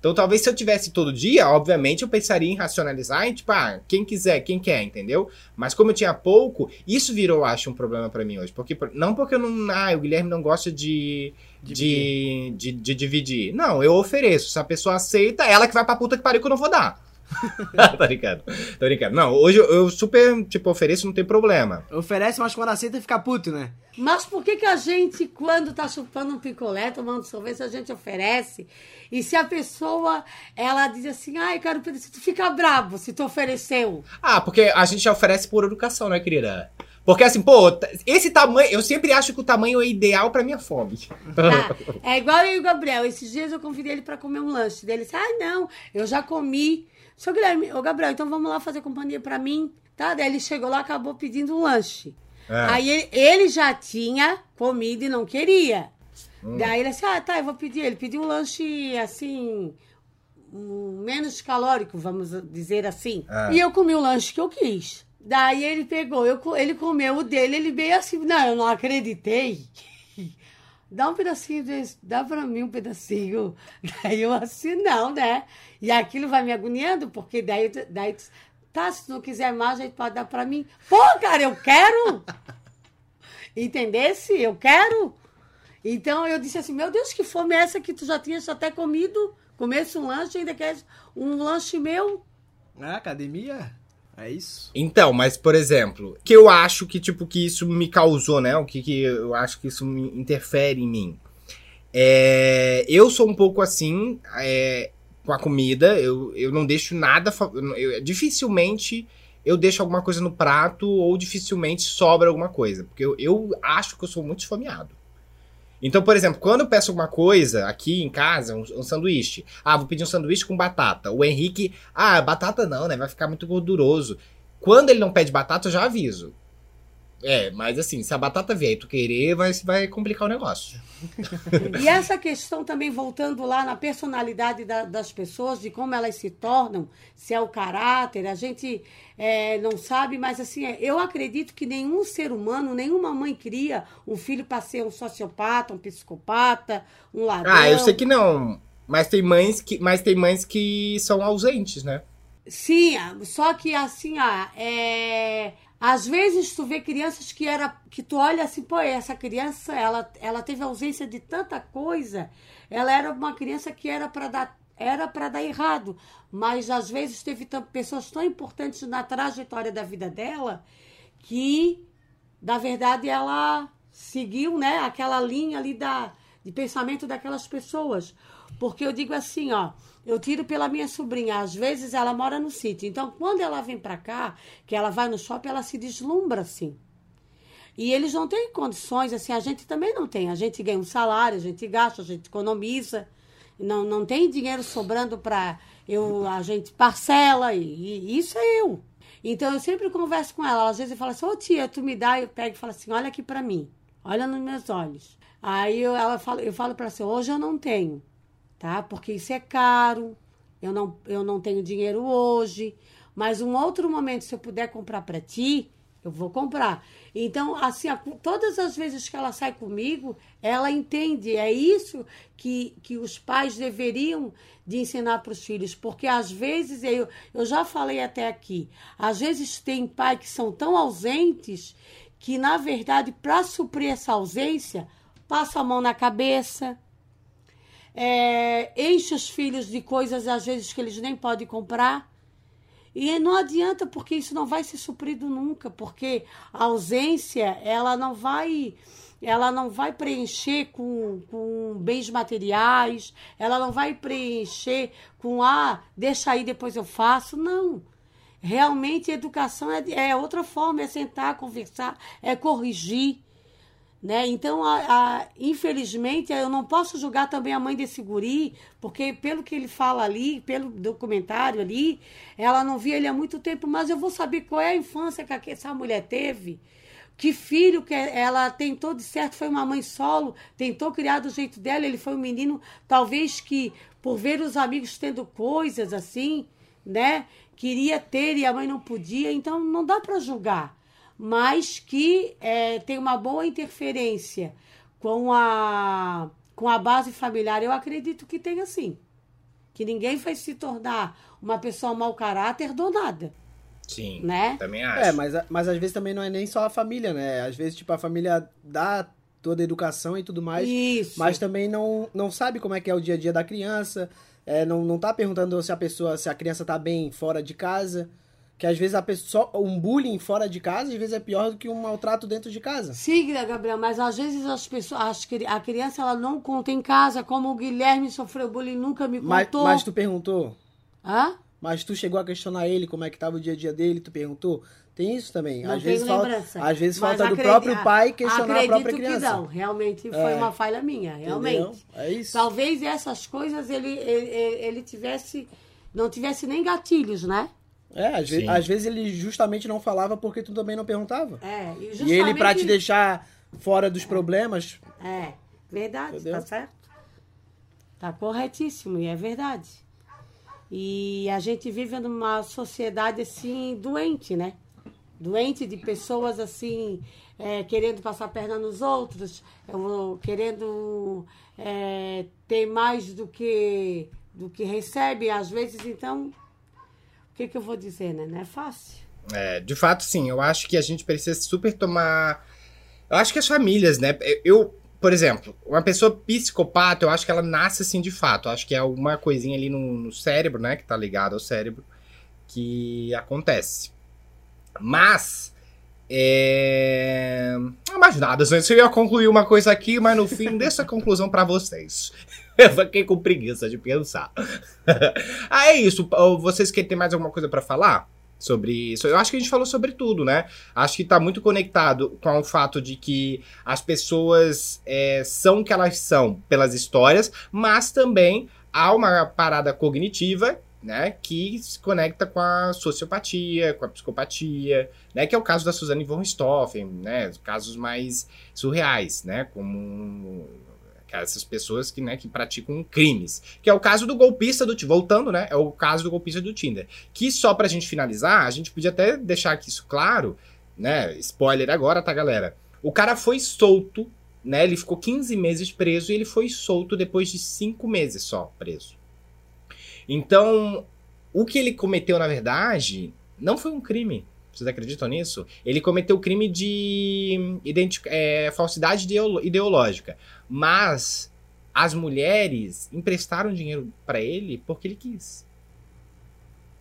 Então talvez se eu tivesse todo dia, obviamente eu pensaria em racionalizar em tipo, ah, quem quiser, quem quer, entendeu? Mas como eu tinha pouco, isso virou, eu acho, um problema pra mim hoje. Porque, não porque eu não. Ah, o Guilherme não gosta de, de, de, de dividir. Não, eu ofereço. Se a pessoa aceita, ela que vai pra puta que pariu que eu não vou dar. tá brincando. Tô brincando. Não, hoje eu, eu super, tipo, ofereço, não tem problema. Oferece, mas quando aceita fica puto, né? Mas por que, que a gente, quando tá chupando um picolé, tomando sorvete, a gente oferece? E se a pessoa, ela diz assim, ai, quero um pedacinho, tu fica bravo se tu ofereceu. Ah, porque a gente já oferece por educação, né, querida? Porque assim, pô, esse tamanho, eu sempre acho que o tamanho é ideal pra minha fome. Tá? É igual eu e o Gabriel. Esses dias eu convidei ele pra comer um lanche dele. Ele disse, ai, não, eu já comi. Seu Guilherme, ô Gabriel, então vamos lá fazer companhia pra mim, tá? Daí ele chegou lá, acabou pedindo um lanche. É. Aí ele, ele já tinha comido e não queria. Daí ele disse, ah, tá, eu vou pedir. Ele pediu um lanche, assim, um, menos calórico, vamos dizer assim. É. E eu comi o lanche que eu quis. Daí ele pegou, eu, ele comeu o dele, ele veio assim, não, eu não acreditei. Dá um pedacinho desse, dá pra mim um pedacinho. Daí eu assim, não, né? E aquilo vai me agoniando, porque daí, daí tá, se não quiser mais, a gente pode dar pra mim. Pô, cara, eu quero! Entendesse? Eu quero! Então eu disse assim, meu Deus, que fome é essa que tu já tinhas até comido? Comesse um lanche, ainda queres um lanche meu? É, academia. É isso. Então, mas por exemplo, que eu acho que tipo que isso me causou, né? O que, que eu acho que isso me interfere em mim. É, eu sou um pouco assim é, com a comida. Eu, eu não deixo nada. eu- dificilmente eu deixo alguma coisa no prato ou dificilmente sobra alguma coisa, porque eu, eu acho que eu sou muito esfomeado. Então, por exemplo, quando eu peço alguma coisa aqui em casa, um, um sanduíche. Ah, vou pedir um sanduíche com batata. O Henrique, ah, batata não, né? Vai ficar muito gorduroso. Quando ele não pede batata, eu já aviso. É, mas assim, se a batata vier e tu querer, vai, vai complicar o negócio. E essa questão também voltando lá na personalidade da- das pessoas, de como elas se tornam, se é o caráter, a gente é, não sabe, mas assim, é, eu acredito que nenhum ser humano, nenhuma mãe cria um filho para ser um sociopata, um psicopata, um ladrão. Ah, eu sei que não. Mas tem mães que, mas tem mães que são ausentes, né? Sim, só que assim, ah, é... às vezes tu vê crianças que era que tu olha assim, pô, essa criança, ela, ela teve ausência de tanta coisa, ela era uma criança que era para dar era para dar errado, mas às vezes teve pessoas tão importantes na trajetória da vida dela que na verdade ela seguiu, né, aquela linha ali da de pensamento daquelas pessoas. Porque eu digo assim, ó, eu tiro pela minha sobrinha, às vezes ela mora no sítio. Então, quando ela vem pra cá, que ela vai no shopping, ela se deslumbra assim. E eles não têm condições, assim, a gente também não tem. A gente ganha um salário, a gente gasta, a gente economiza. Não, não tem dinheiro sobrando para eu a gente parcela e, e isso é eu. Então eu sempre converso com ela. Às vezes eu falo assim, ô tia, tu me dá, eu pego e falo assim, olha aqui para mim, olha nos meus olhos. Aí eu, ela fala, eu falo para ela assim, hoje eu não tenho, tá? Porque isso é caro, eu não, eu não tenho dinheiro hoje, mas um outro momento, se eu puder comprar para ti, eu vou comprar. Então, assim, todas as vezes que ela sai comigo, ela entende. É isso que, que os pais deveriam de ensinar para os filhos. Porque, às vezes, eu, eu já falei até aqui, às vezes tem pai que são tão ausentes que, na verdade, para suprir essa ausência, passa a mão na cabeça, é, enche os filhos de coisas, às vezes, que eles nem podem comprar. E não adianta, porque isso não vai ser suprido nunca, porque a ausência, ela não vai ela não vai preencher com, com bens materiais, ela não vai preencher com, ah, deixa aí, depois eu faço. Não. Realmente, educação é, é outra forma, é sentar, conversar, é corrigir. Né? Então, a, a- infelizmente, eu não posso julgar também a mãe desse guri, porque pelo que ele fala ali, pelo documentário ali, ela não via ele há muito tempo, mas eu vou saber qual é a infância que essa mulher teve. Que filho que ela tentou de certo, foi uma mãe solo, tentou criar do jeito dela, ele foi um menino, talvez que, por ver os amigos tendo coisas assim, né? Queria ter e a mãe não podia, então não dá para julgar mas que é, tem uma boa interferência com a, com a base familiar. Eu acredito que tem assim. Que ninguém vai se tornar uma pessoa mau caráter do nada, Sim. né? Também acho. É, mas, mas às vezes também não é nem só a família, né? Às vezes, tipo, a família dá toda a educação e tudo mais, Isso. mas também não, não sabe como é que é o dia a dia da criança, é, não, não tá perguntando se a pessoa, se a criança tá bem fora de casa, que às vezes a pessoa, um bullying fora de casa, às vezes é pior do que um maltrato dentro de casa. Sim, Gabriel, mas às vezes as pessoas, as a criança ela não conta em casa, como o Guilherme sofreu bullying nunca me Mas, contou. mas tu perguntou, Hã? mas tu chegou a questionar ele como é que tava o dia a dia dele, tu perguntou? Tem isso também. Não às vezes falta, lembrança. às vezes Mas falta do próprio pai questionar a própria que criança. não, realmente foi É. uma falha minha, realmente. Entendeu? É isso. Talvez essas coisas ele, ele, ele tivesse. Não tivesse nem gatilhos, né? É, às, ve- às vezes ele justamente não falava porque tu também não perguntava. É, e, E ele, pra te justamente- deixar fora dos problemas, É, verdade, Entendeu? tá certo. Tá corretíssimo, e é verdade. E a gente vive numa sociedade assim, doente, né? Doente de pessoas assim, é, querendo passar a perna nos outros, eu- querendo é, ter mais do que, do que recebe, às vezes, então, o que, que eu vou dizer, né? Não é fácil. É, de fato, sim. Eu acho que a gente precisa super tomar. Eu acho que as famílias, né? Eu, por exemplo, uma pessoa psicopata, eu acho que ela nasce assim de fato. Eu acho que é alguma coisinha ali no, no cérebro, né? Que tá ligado ao cérebro, que acontece. Mas. É... Mais nada, gente. Eu ia concluir uma coisa aqui, mas no fim, deixa a conclusão pra vocês. Eu fiquei com preguiça de pensar. ah, é isso. Vocês querem ter mais alguma coisa pra falar? sobre isso. Eu acho que a gente falou sobre tudo, né? Acho que tá muito conectado com o fato de que as pessoas é, são o que elas são pelas histórias, mas também há uma parada cognitiva né, que se conecta com a sociopatia, com a psicopatia, né, que é o caso da Suzanne von Richthofen, né, casos mais surreais, né, como essas pessoas que, né, que praticam crimes, que é o caso do golpista do voltando, né, é o caso do golpista do Tinder, que só pra gente finalizar, a gente podia até deixar aqui isso claro, né, spoiler agora, tá, galera? O cara foi solto, né, ele ficou 15 meses preso e ele foi solto depois de 5 meses só preso. Então, o que ele cometeu, na verdade, não foi um crime. Vocês acreditam nisso? Ele cometeu o crime de identi- é, falsidade ideológica. Mas as mulheres emprestaram dinheiro pra ele porque ele quis.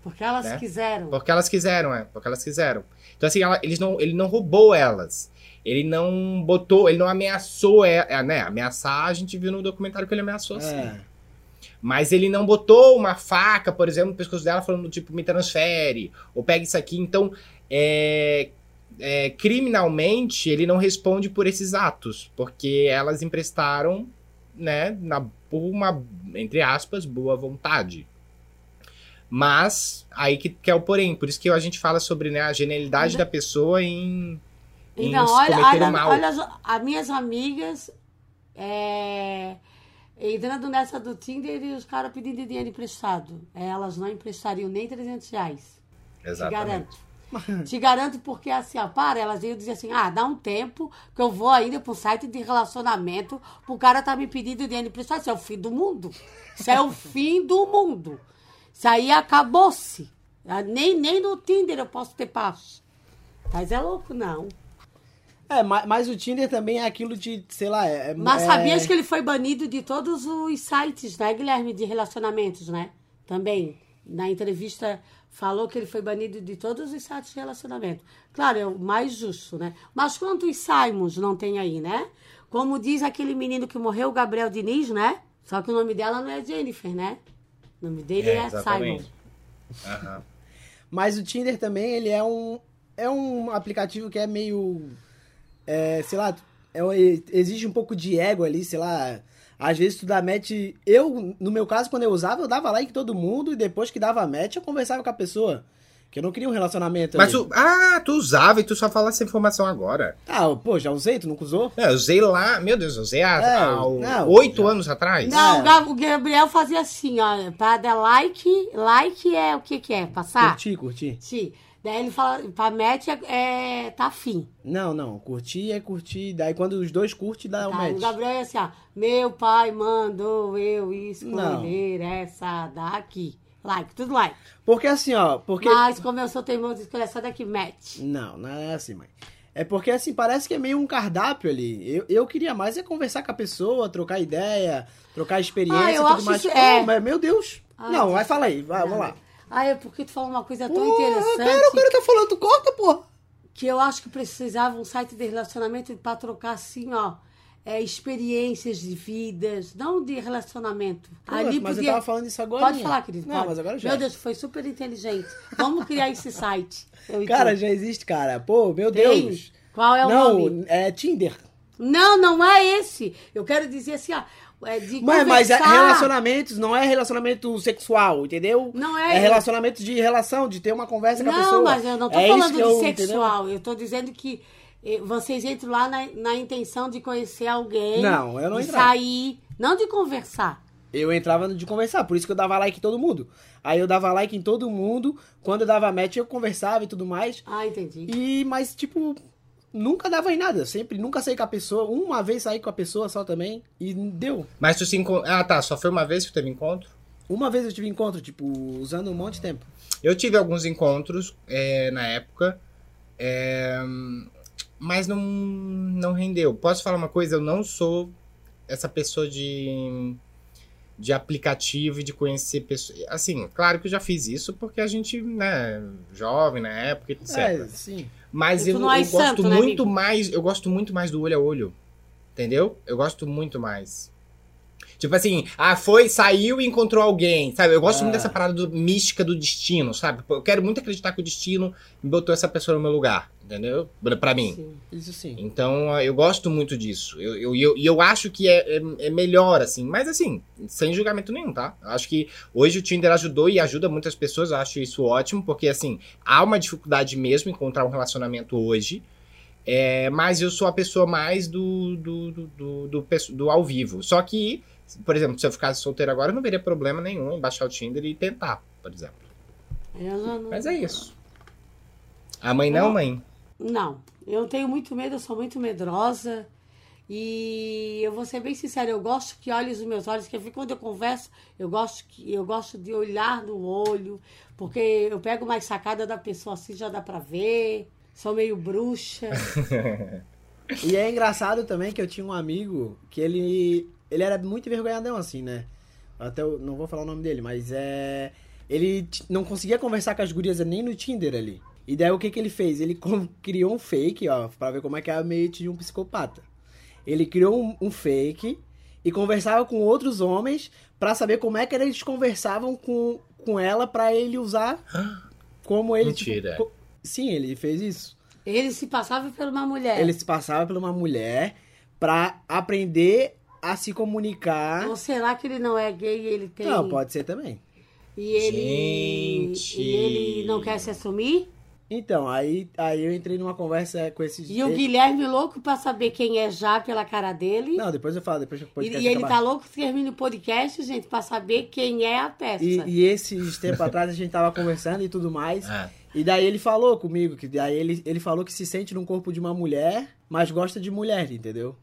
Porque elas Né? quiseram. Porque elas quiseram, é. Porque elas quiseram. Então, assim, ela- eles não, ele não roubou elas. Ele não botou, ele não ameaçou, é, é, né? Ameaçar, a gente viu no documentário que ele ameaçou, sim. Mas ele não botou uma faca, por exemplo, no pescoço dela, falando tipo, me transfere, ou pega isso aqui. Então, é, é, criminalmente, ele não responde por esses atos, porque elas emprestaram, né, na, por uma, entre aspas, boa vontade. Mas, aí que, que é o porém. Por isso que a gente fala sobre né, a genialidade da pessoa em. em Então, se olha, cometer olha, o mal. olha as, as minhas amigas é, entrando nessa do Tinder e os caras pedindo dinheiro emprestado. Elas não emprestariam nem 300 reais. Te garanto. Te garanto porque assim, ó, para, elas iam dizer assim, ah, dá um tempo que eu vou ainda pro site de relacionamento pro cara tá me pedindo dinheiro emprestado. Isso é o fim do mundo. Isso é o fim do mundo. Isso aí acabou-se. Ah, Nem, nem no Tinder eu posso ter paz. Mas é louco, não. É, mas, mas o Tinder também é aquilo de, sei lá, é. Mas é- sabias que ele foi banido de todos os sites, né, Guilherme, de relacionamentos, né? Também. Na entrevista falou que ele foi banido de todos os sites de relacionamento. Claro, é o mais justo, né? Mas quantos Simons não tem aí, né? Como diz aquele menino que morreu, o Gabriel Diniz, né? Só que o nome dela não é Jennifer, né? O nome dele é, Simon. exatamente. Aham. Mas o Tinder também, ele é um. É um aplicativo que é meio. É, sei lá, é, um- exige um pouco de ego ali, sei lá. Às vezes tu dá match. Eu, no meu caso, quando eu usava, eu dava like em todo mundo e depois que dava match, eu conversava com a pessoa. Que eu não queria um relacionamento. Mas ali. tu. Ah, tu usava e tu só fala essa informação agora. Ah, pô, já usei, tu nunca usou? Não, eu usei lá, meu Deus, eu usei há É, oito anos atrás. Não, É. o Gab- o Gabriel fazia assim, ó. Pra dar like, like é o que que é? Passar? Curti, curti. Sim. Daí ele fala, pra match é, é tá afim. Não, não, curti é curtir. Daí quando os dois curtem, dá o Tá? match. O Gabriel é assim, ó. Meu pai mandou eu Não. escolher essa daqui. Like, tudo like. Porque assim, ó, porque. Mas como eu sou teimoso, escolher essa daqui, match. Não, não é assim, mãe. É porque, assim, parece que é meio um cardápio ali. Eu, eu queria mais é conversar com a pessoa, trocar ideia, trocar experiência Ah, eu tudo acho mais. isso- é. Mas, meu Deus. Ai, não, vai, Deus. fala aí. Vai, vamos lá. Ah, é porque tu falou uma coisa tão Pô, interessante Cara, o cara tá falando, tu corta, pô. que eu acho que precisava um site de relacionamento pra trocar assim, ó. é, experiências de vidas, não de relacionamento. Pô, Ali mas podia... eu tava falando isso agora. Pode falar, querido. Não, pode. mas agora já. Meu Deus, foi super inteligente. Vamos criar esse site. Cara, já existe, cara. Pô, meu Tem? Deus. Qual é o não, nome? é Tinder. Não, não é esse. Eu quero dizer assim, ó. É de Mas, mas é relacionamentos, não é relacionamento sexual, entendeu? Não é. É relacionamento de relação, de ter uma conversa com a pessoa. Não, mas eu não tô É falando de eu- sexual. Eu tô dizendo que eh, vocês entram lá na, na intenção de conhecer alguém. Não, eu não de entrava. sair, não de conversar. Eu entrava de conversar, por isso que eu dava like em todo mundo. Aí eu dava like em todo mundo, quando eu dava match eu conversava e tudo mais. Ah, entendi. E, mas, tipo, nunca dava em nada. Sempre, nunca saí com a pessoa. Uma vez saí com a pessoa só também. E deu. Mas tu se encontrou. Ah, tá. Só foi uma vez que teve encontro? Uma vez eu tive encontro, tipo, usando um monte de tempo. Eu tive alguns encontros é, na época. é, mas não, não rendeu. Posso falar uma coisa? Eu não sou essa pessoa de, de aplicativo e de conhecer pessoas. Assim, claro que eu já fiz isso porque a gente, né, jovem na época, etc. É, sim. Mas E eu, é eu gosto santo, né, muito amigo? mais. Eu gosto muito mais do olho a olho. Entendeu? Eu gosto muito mais. Tipo assim, ah, foi, saiu e encontrou alguém, sabe? Eu gosto Ah. muito dessa parada do- mística do destino, sabe? Eu quero muito acreditar que o destino me botou essa pessoa no meu lugar, entendeu? Pra- mim. Sim. Isso sim. Então, eu gosto muito disso. Eu, eu, eu, e eu acho que é, é, é melhor, assim. Mas, assim, sem julgamento nenhum, tá? Eu acho que hoje o Tinder ajudou e ajuda muitas pessoas. Eu acho isso ótimo, porque, assim, há uma dificuldade mesmo em encontrar um relacionamento hoje. É, mas eu sou a pessoa mais do, do, do, do, do, do ao vivo. Só que, por exemplo, se eu ficasse solteiro agora, eu não veria problema nenhum em baixar o Tinder e tentar, por exemplo. Não... Mas é isso. A mãe não, mãe? Não, eu tenho muito medo, eu sou muito medrosa. E eu vou ser bem sincera, eu gosto que olhe os meus olhos, porque quando eu converso, eu gosto, que, eu gosto de olhar no olho, porque eu pego mais sacada da pessoa assim, já dá pra ver. Sou meio bruxa. E é engraçado também que eu tinha um amigo que ele. Ele era muito envergonhadão, assim, né? Até eu não vou falar o nome dele, mas é. Ele não conseguia conversar com as gurias nem no Tinder ali. E daí o que que ele fez? Ele criou um fake, ó, pra ver como é que é a mente de um psicopata. Ele criou um, um fake e conversava com outros homens pra saber como é que eles conversavam com, com ela pra ele usar como ele. tipo, Mentira. co- sim, ele fez isso. Ele se passava por uma mulher. Ele se passava por uma mulher pra aprender a se comunicar. Ou será que ele não é gay e ele tem. Não, pode ser também. E ele. Gente. E ele não quer se assumir? Então, aí, aí eu entrei numa conversa com esses. E o ele- Guilherme louco pra saber quem é já pela cara dele. Não, depois eu falo, depois que o E, podcast e ele acabar. tá louco que termine o podcast, gente, pra saber quem é a peça. E, e esses tempos atrás a gente tava conversando e tudo mais. Ah. E daí ele falou comigo, que daí ele, ele falou que se sente no corpo de uma mulher, mas gosta de mulher, entendeu?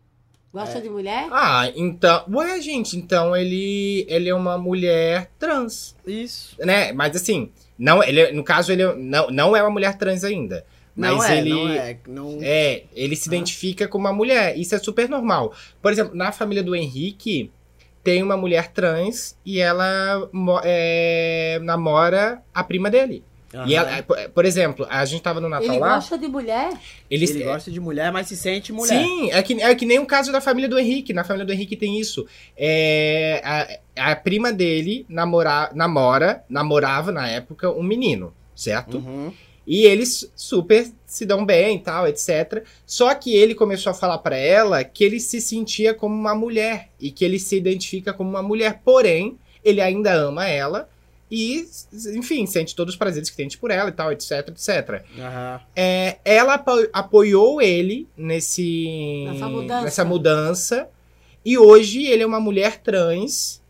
Gosta de mulher? Ah, então. Ué, gente, então ele, ele é uma mulher trans, Isso. né? Mas assim, não, ele, no caso, ele não, não é uma mulher trans ainda. Mas não é, ele. não é. Não... É, ele se identifica como uma mulher. Isso é super normal. Por exemplo, na família do Henrique, tem uma mulher trans e ela é, namora a prima dele. Aham. E ela, por- por exemplo, a gente tava no Natal Ele lá. gosta de mulher? Eles, Ele gosta de mulher, mas se sente mulher. Sim, é que, é que nem o caso da família do Henrique. Na família do Henrique tem isso. É, a, a prima dele namora, namora, namorava na época um menino, certo? Uhum. E eles super se dão bem e tal, etc. Só que ele começou a falar pra ela que ele se sentia como uma mulher e que ele se identifica como uma mulher. Porém, ele ainda ama ela e, enfim, sente todos os prazeres que tem por ela e tal, etc, etc. Aham. É, ela apo- apoiou ele nesse Nessa mudança. nessa mudança e hoje ele é uma mulher trans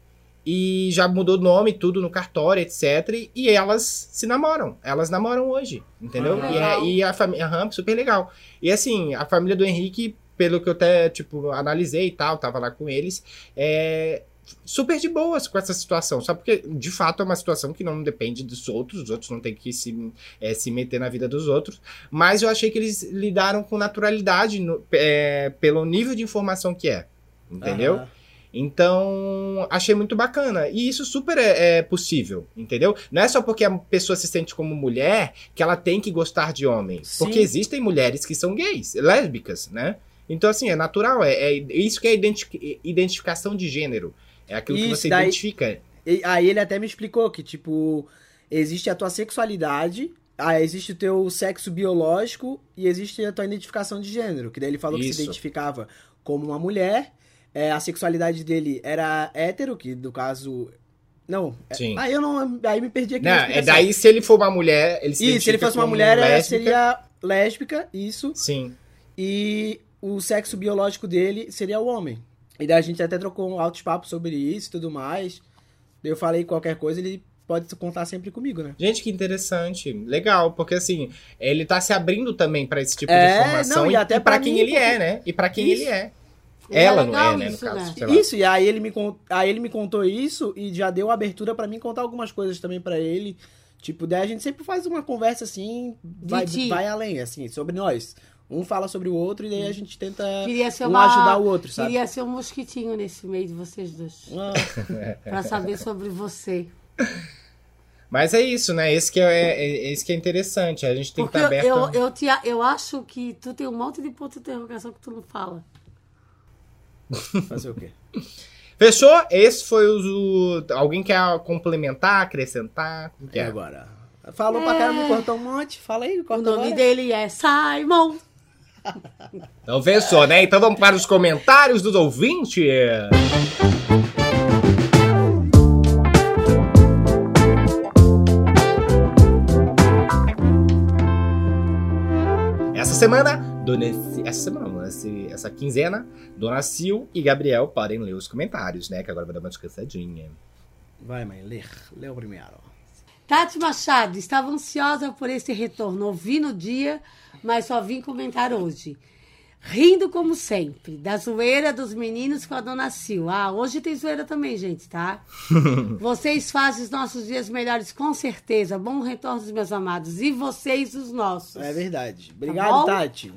e já mudou nome e tudo no cartório, etc. E elas se namoram. Elas namoram hoje, entendeu? Ah, e, é- e a família, aham, super legal. E assim, a família do Henrique, pelo que eu até, tipo, analisei e tal, tava lá com eles, é super de boas com essa situação. Só porque, de fato, é uma situação que não depende dos outros, os outros não tem que se, é, se meter na vida dos outros. Mas eu achei que eles lidaram com naturalidade no- é, pelo nível de informação que é. Entendeu? Aham. Então, achei muito bacana. E isso super é, é possível, entendeu? Não é só porque a pessoa se sente como mulher que ela tem que gostar de homens. Sim. Porque existem mulheres que são gays, lésbicas, né? Então, assim, é natural. É, é isso que é identi- identificação de gênero. É aquilo que Isso, você daí- identifica. Aí ele até me explicou que, tipo, existe a tua sexualidade, ah, existe o teu sexo biológico e existe a tua identificação de gênero. Que daí ele falou que Isso. se identificava como uma mulher, é, a sexualidade dele era hétero, que no caso. Não. é- Sim. Aí eu não. Aí me perdi aqui. Não, é daí se ele for uma mulher, ele se Isso, se ele fosse uma mulher, ela lésbica. seria lésbica, isso. Sim. E o sexo biológico dele seria o homem. E daí a gente até trocou um altos papos sobre isso e tudo mais. Eu falei qualquer coisa, ele pode contar sempre comigo, né? Gente, que interessante. Legal, porque assim, ele tá se abrindo também pra esse tipo É, de informação não, e até pra pra quem mim, ele porque- é, né? E pra quem Isso. ele é. E é Ela não é, né, no isso, caso. né? Isso, e aí ele me, con- aí ele me contou isso e já deu abertura pra mim contar algumas coisas também pra ele. Tipo, daí a gente sempre faz uma conversa assim, vai, vai além, assim, sobre nós. Um fala sobre o outro e daí a gente tenta um uma... ajudar o outro, sabe? Queria ser um mosquitinho nesse meio de vocês dois. Ah, pra saber sobre você. Mas é isso, né? Esse que é, é, é- esse que é interessante. A gente tem Porque que estar eu, aberto. eu, eu, te, eu acho que tu tem um monte de ponto de interrogação que tu não fala. fazer o quê? Fechou? Esse foi o. o- Alguém quer complementar, acrescentar? O que E é? agora? Falou pra caramba, me cortou um monte. Fala aí, O corta nome agora. dele é Simon. Então fechou, né? Então vamos para os comentários dos ouvintes. Essa semana, Dona essa semana, esse- essa quinzena, Dona Sil e Gabriel podem ler os comentários, né? Que agora vai dar uma descansadinha. Vai, mãe, lê. Lê o primeiro. Tati Machado, estava ansiosa por esse retorno. Ouvi no dia, mas só vim comentar hoje. Rindo como sempre, da zoeira dos meninos com a dona Sil. Ah, hoje tem zoeira também, gente, tá? vocês fazem os nossos dias melhores, com certeza. Bom retorno dos meus amados. E vocês, os nossos. É verdade. Obrigado, bom? Tati.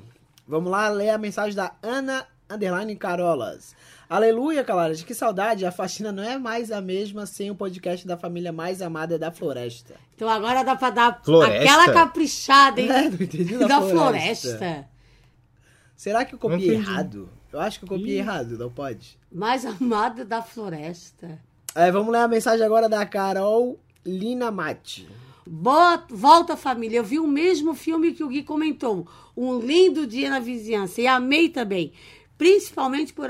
Vamos lá ler a mensagem da Ana Underline Carolas. Aleluia, Calaras. Que saudade. A faxina não é mais a mesma sem o podcast da família mais amada da floresta. Então agora dá pra dar Floresta? aquela caprichada, hein? É, não entendi da, da floresta. floresta. Será que eu copiei errado? Eu acho que eu copiei Ih. errado, não pode. Mais amada da floresta. É, vamos ler a mensagem agora da Carol Lina Mate. Boa, volta família. Eu vi o mesmo filme que o Gui comentou. Um lindo dia na vizinhança. E amei também. Principalmente por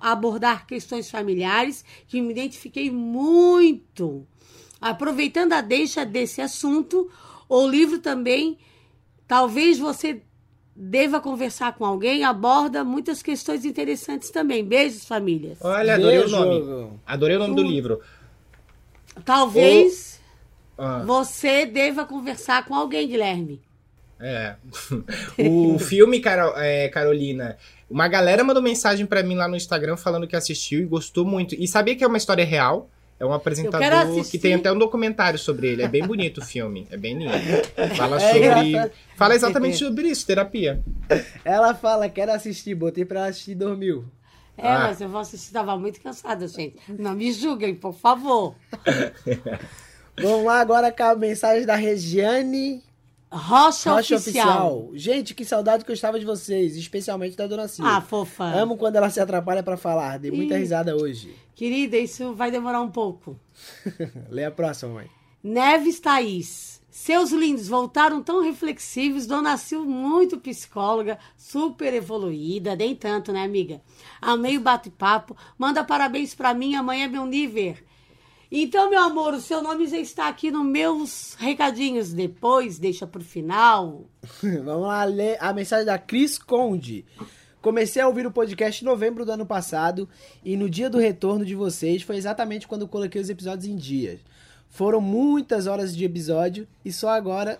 abordar questões familiares que me identifiquei muito. Aproveitando a deixa desse assunto, o livro também, talvez você deva conversar com alguém, aborda muitas questões interessantes também. Beijos, famílias. Olha, adorei Beijo. o nome. Adorei o nome do livro. Talvez Ah. você deva conversar com alguém, Guilherme. É. o filme, Carol- é, Carolina, uma galera mandou mensagem pra mim lá no Instagram falando que assistiu e gostou muito. E sabia que é uma história real? É um apresentador que tem até um documentário sobre ele. É bem bonito o filme. É bem lindo. Fala É sobre. engraçado. Fala exatamente sobre isso, terapia. Ela fala, quero assistir, botei pra ela assistir e dormiu. É, Ah. mas eu vou assistir, tava muito cansada, gente. Não me julguem, por favor. Vamos lá agora com a mensagem da Regiane Rocha, Rocha Oficial. Oficial. Gente, que saudade que eu estava de vocês, especialmente da Dona Silvia. Ah, fofa. Amo quando ela se atrapalha pra falar. Dei muita Ih. risada hoje. Querida, isso vai demorar um pouco. Lê a próxima, mãe. Neves Thaís. Seus lindos voltaram tão reflexivos. Dona Sil, muito psicóloga, super evoluída. Nem tanto, né, amiga? Amei o bate-papo. Manda parabéns pra mim. Amanhã é meu nível. Então, meu amor, o seu nome já está aqui nos meus recadinhos. Depois, deixa pro final. Vamos lá ler a mensagem da Cris Conde. Comecei a ouvir o podcast em novembro do ano passado e no dia do retorno de vocês foi exatamente quando coloquei os episódios em dias. Foram muitas horas de episódio e só agora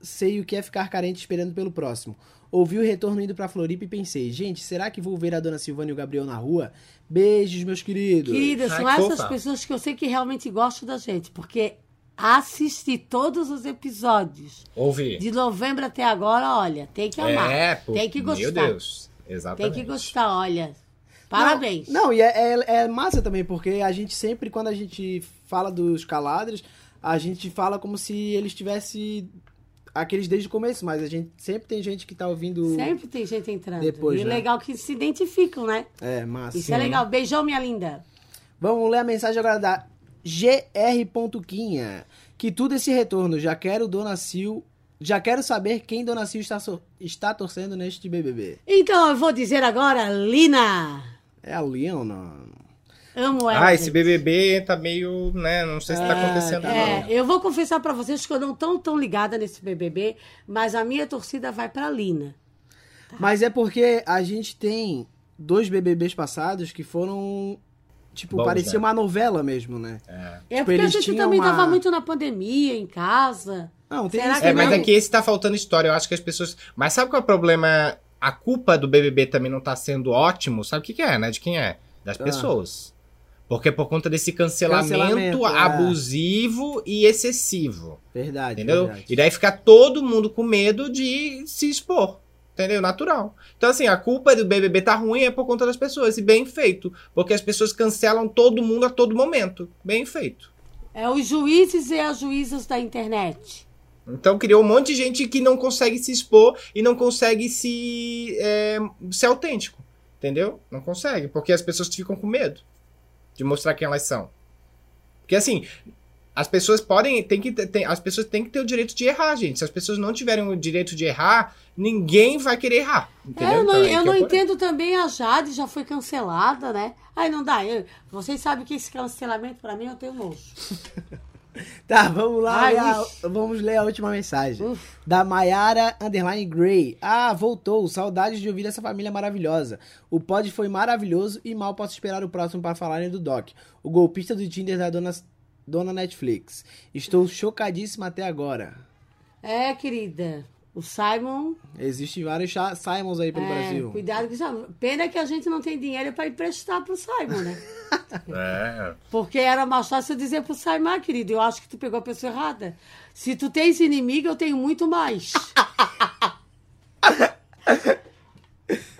sei o que é ficar carente esperando pelo próximo. Ouvi o retorno indo pra Floripa e pensei, gente, será que vou ver a dona Silvana e o Gabriel na rua? Beijos, meus queridos. Querida, Ai, são que essas fofa. pessoas que eu sei que realmente gostam da gente, porque assisti todos os episódios Ouvi. de novembro até agora, olha, tem que amar. É, pô. tem que gostar. Meu Deus. Tem Exatamente. que gostar, olha. Parabéns. Não, não, e é, é, é massa também, porque a gente sempre, quando a gente fala dos caladres, a gente fala como se eles tivessem aqueles desde o começo, mas a gente sempre tem gente que tá ouvindo. Sempre tem gente entrando. Depois, e né? legal que se identificam, né? É, massa. Isso é legal. Beijão, minha linda. Vamos ler a mensagem agora da GR. Quinha. Que tudo esse retorno. Já quero Dona Sil. Já quero saber quem Dona Sil está, está torcendo neste BBB. Então, eu vou dizer agora, Lina. É a Leona. Amo ela. Ah, esse. BBB tá meio, né? Não sei se tá Ah, acontecendo tá. É, não. eu vou confessar pra vocês que eu não tô tão ligada nesse BBB, mas a minha torcida vai pra Lina. Mas é porque a gente tem dois BBBs passados que foram. Tipo, Bons, parecia né? uma novela mesmo, né? É Tipo, porque a gente também uma- tava muito na pandemia, em casa. Não, tem Será isso que É, também. mas não? é que esse tá faltando história. Eu acho que as pessoas. Mas sabe qual é o problema? A culpa do BBB também não tá sendo ótimo. Sabe o que, que é, né? De quem é? Das Ah. pessoas. Porque por conta desse cancelamento, Cancelamento, é. abusivo e excessivo. Verdade, Entendeu? verdade. E daí fica todo mundo com medo de se expor. Entendeu? Natural. Então, assim, a culpa do BBB tá ruim é por conta das pessoas. E bem feito. Porque as pessoas cancelam todo mundo a todo momento. Bem feito. É os juízes e as juízas da internet. Então criou um monte de gente que não consegue se expor e não consegue se é, ser autêntico. Entendeu? Não consegue, porque as pessoas ficam com medo. De mostrar quem elas são. Porque assim, as pessoas podem, tem que, tem, as pessoas têm que ter o direito de errar, gente. Se as pessoas não tiverem o direito de errar, ninguém vai querer errar. Entendeu? É, eu não, Então, é eu que não eu- entendo também a Jade, já foi cancelada, né? Aí não dá. Eu, vocês sabem que esse cancelamento, pra mim, eu tenho nojo. Tá, vamos lá. Ai, ler a- ux. vamos ler a última mensagem. Uf. Da Mayara Underline Gray. Ah, voltou. Saudades de ouvir essa família maravilhosa. O pod foi maravilhoso e mal posso esperar o próximo para falarem do Doc. O golpista do Tinder da dona, dona Netflix. Estou chocadíssima até agora. É, querida. O Simon. Existem vários Simons aí pelo é, Brasil. Cuidado com isso. Pena que a gente não tem dinheiro pra emprestar pro Simon, né? É. Porque era mais fácil eu dizer pro ah, querido, eu acho que tu pegou a pessoa errada. Se tu tens inimigo, eu tenho muito mais.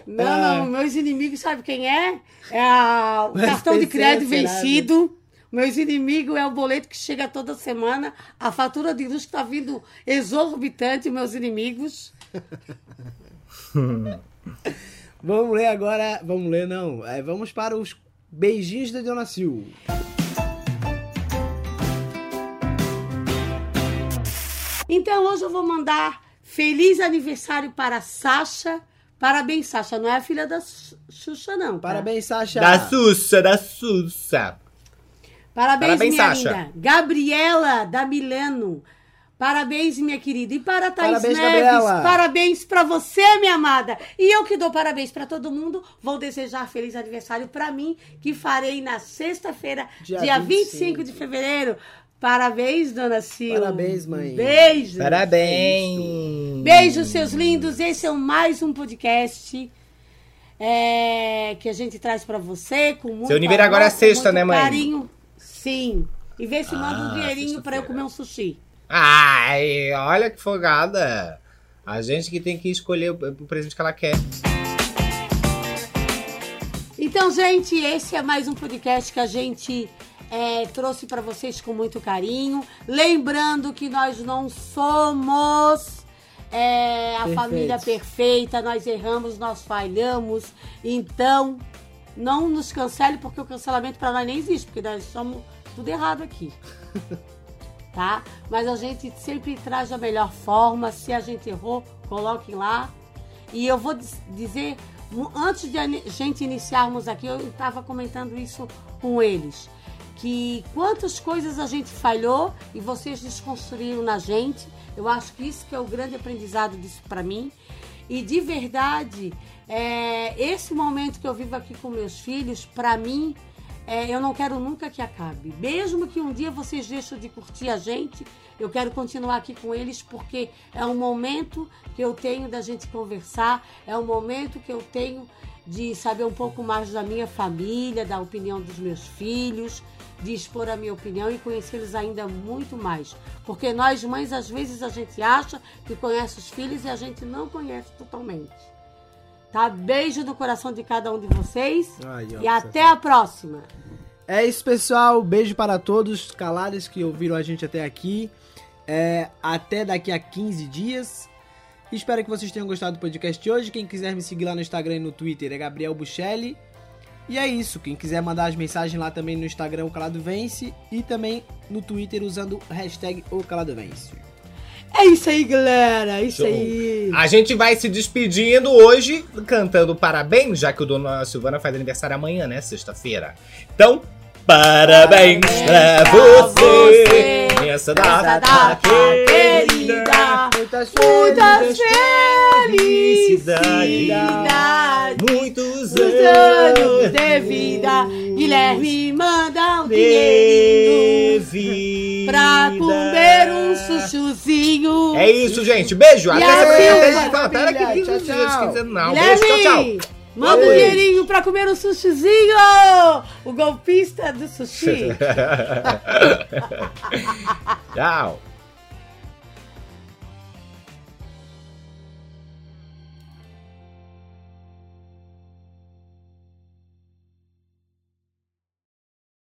Não, não, meus inimigos, sabe quem é? É a- o cartão de crédito assim, nada. vencido. Meus inimigos é o boleto que chega toda semana, a fatura de luz que tá vindo exorbitante, meus inimigos. Vamos ler agora. Vamos ler, não. É, vamos para os beijinhos da Dona Sil. Então hoje eu vou mandar feliz aniversário para Sasha. Parabéns, Sasha. Não é a filha da Xu- Xuxa, não. tá? Parabéns, Sasha. Da Sussa, da Sussa. Parabéns, Parabéns, minha Sasha. linda. Gabriela da Milano. Parabéns, minha querida. E para a Thaís Parabéns, Neves, Gabriela. parabéns para você, minha amada. E eu que dou parabéns para todo mundo, vou desejar feliz aniversário para mim, que farei na sexta-feira, Dia dia, 25. 25 de fevereiro. Parabéns, dona Sil. Parabéns, mãe. Beijo. Parabéns. Beijos, seus lindos. Esse é mais um podcast é, que a gente traz pra você com muito Seu aniversário agora é sexta, né, mãe? Carinho. Sim. E vê se manda um Ah, dinheirinho pra eu comer um sushi. Ai, olha que folgada. A gente que tem que escolher o presente que ela quer. Então, gente, esse é mais um podcast que a gente é, trouxe pra vocês com muito carinho. Lembrando que nós não somos é, a Perfeitos. família perfeita, nós erramos, nós falhamos. Então, não nos cancele, porque o cancelamento pra nós nem existe, porque nós somos tudo errado aqui. tá? Mas a gente sempre traz da melhor forma. Se a gente errou, coloquem lá. E eu vou dizer, antes de a gente iniciarmos aqui, eu estava comentando isso com eles. Que quantas coisas a gente falhou e vocês desconstruíram na gente. Eu acho que isso que é o grande aprendizado disso para mim. E de verdade, é, esse momento que eu vivo aqui com meus filhos, para mim, é, eu não quero nunca que acabe. Mesmo que um dia vocês deixem de curtir a gente, eu quero continuar aqui com eles porque é um momento que eu tenho da gente conversar, é um momento que eu tenho de saber um pouco mais da minha família, da opinião dos meus filhos, de expor a minha opinião e conhecê-los ainda muito mais. Porque nós mães, às vezes, a gente acha que conhece os filhos e a gente não conhece totalmente. Tá? Beijo no coração de cada um de vocês Ai, e até a próxima. É isso, pessoal. Beijo para todos calados que ouviram a gente até aqui. É, até daqui a 15 dias. Espero que vocês tenham gostado do podcast de hoje. Quem quiser me seguir lá no Instagram e no Twitter é Gabriel Buchelli. E é isso. Quem quiser mandar as mensagens lá também no Instagram, o Calado Vence. E também no Twitter usando o hashtag o Calado Vence. É isso aí, galera. É isso Show. aí. A gente vai se despedindo hoje, cantando parabéns, já que o Dona Silvana faz aniversário amanhã, né? Sexta-feira. Então, parabéns pra pra você, você, nessa data data querida. Muitas Muitas felicidade. felicidades. Muitos Os anos de vida. Guilherme manda um vida. pra comer um chuchuzinho. É isso, gente. Beijo. Até semana que aí, vem. Pera que Tchau, tchau. Não, beijo. Tchau, tchau. Manda um dinheirinho pra comer um sushizinho. O golpista do sushi. Tchau.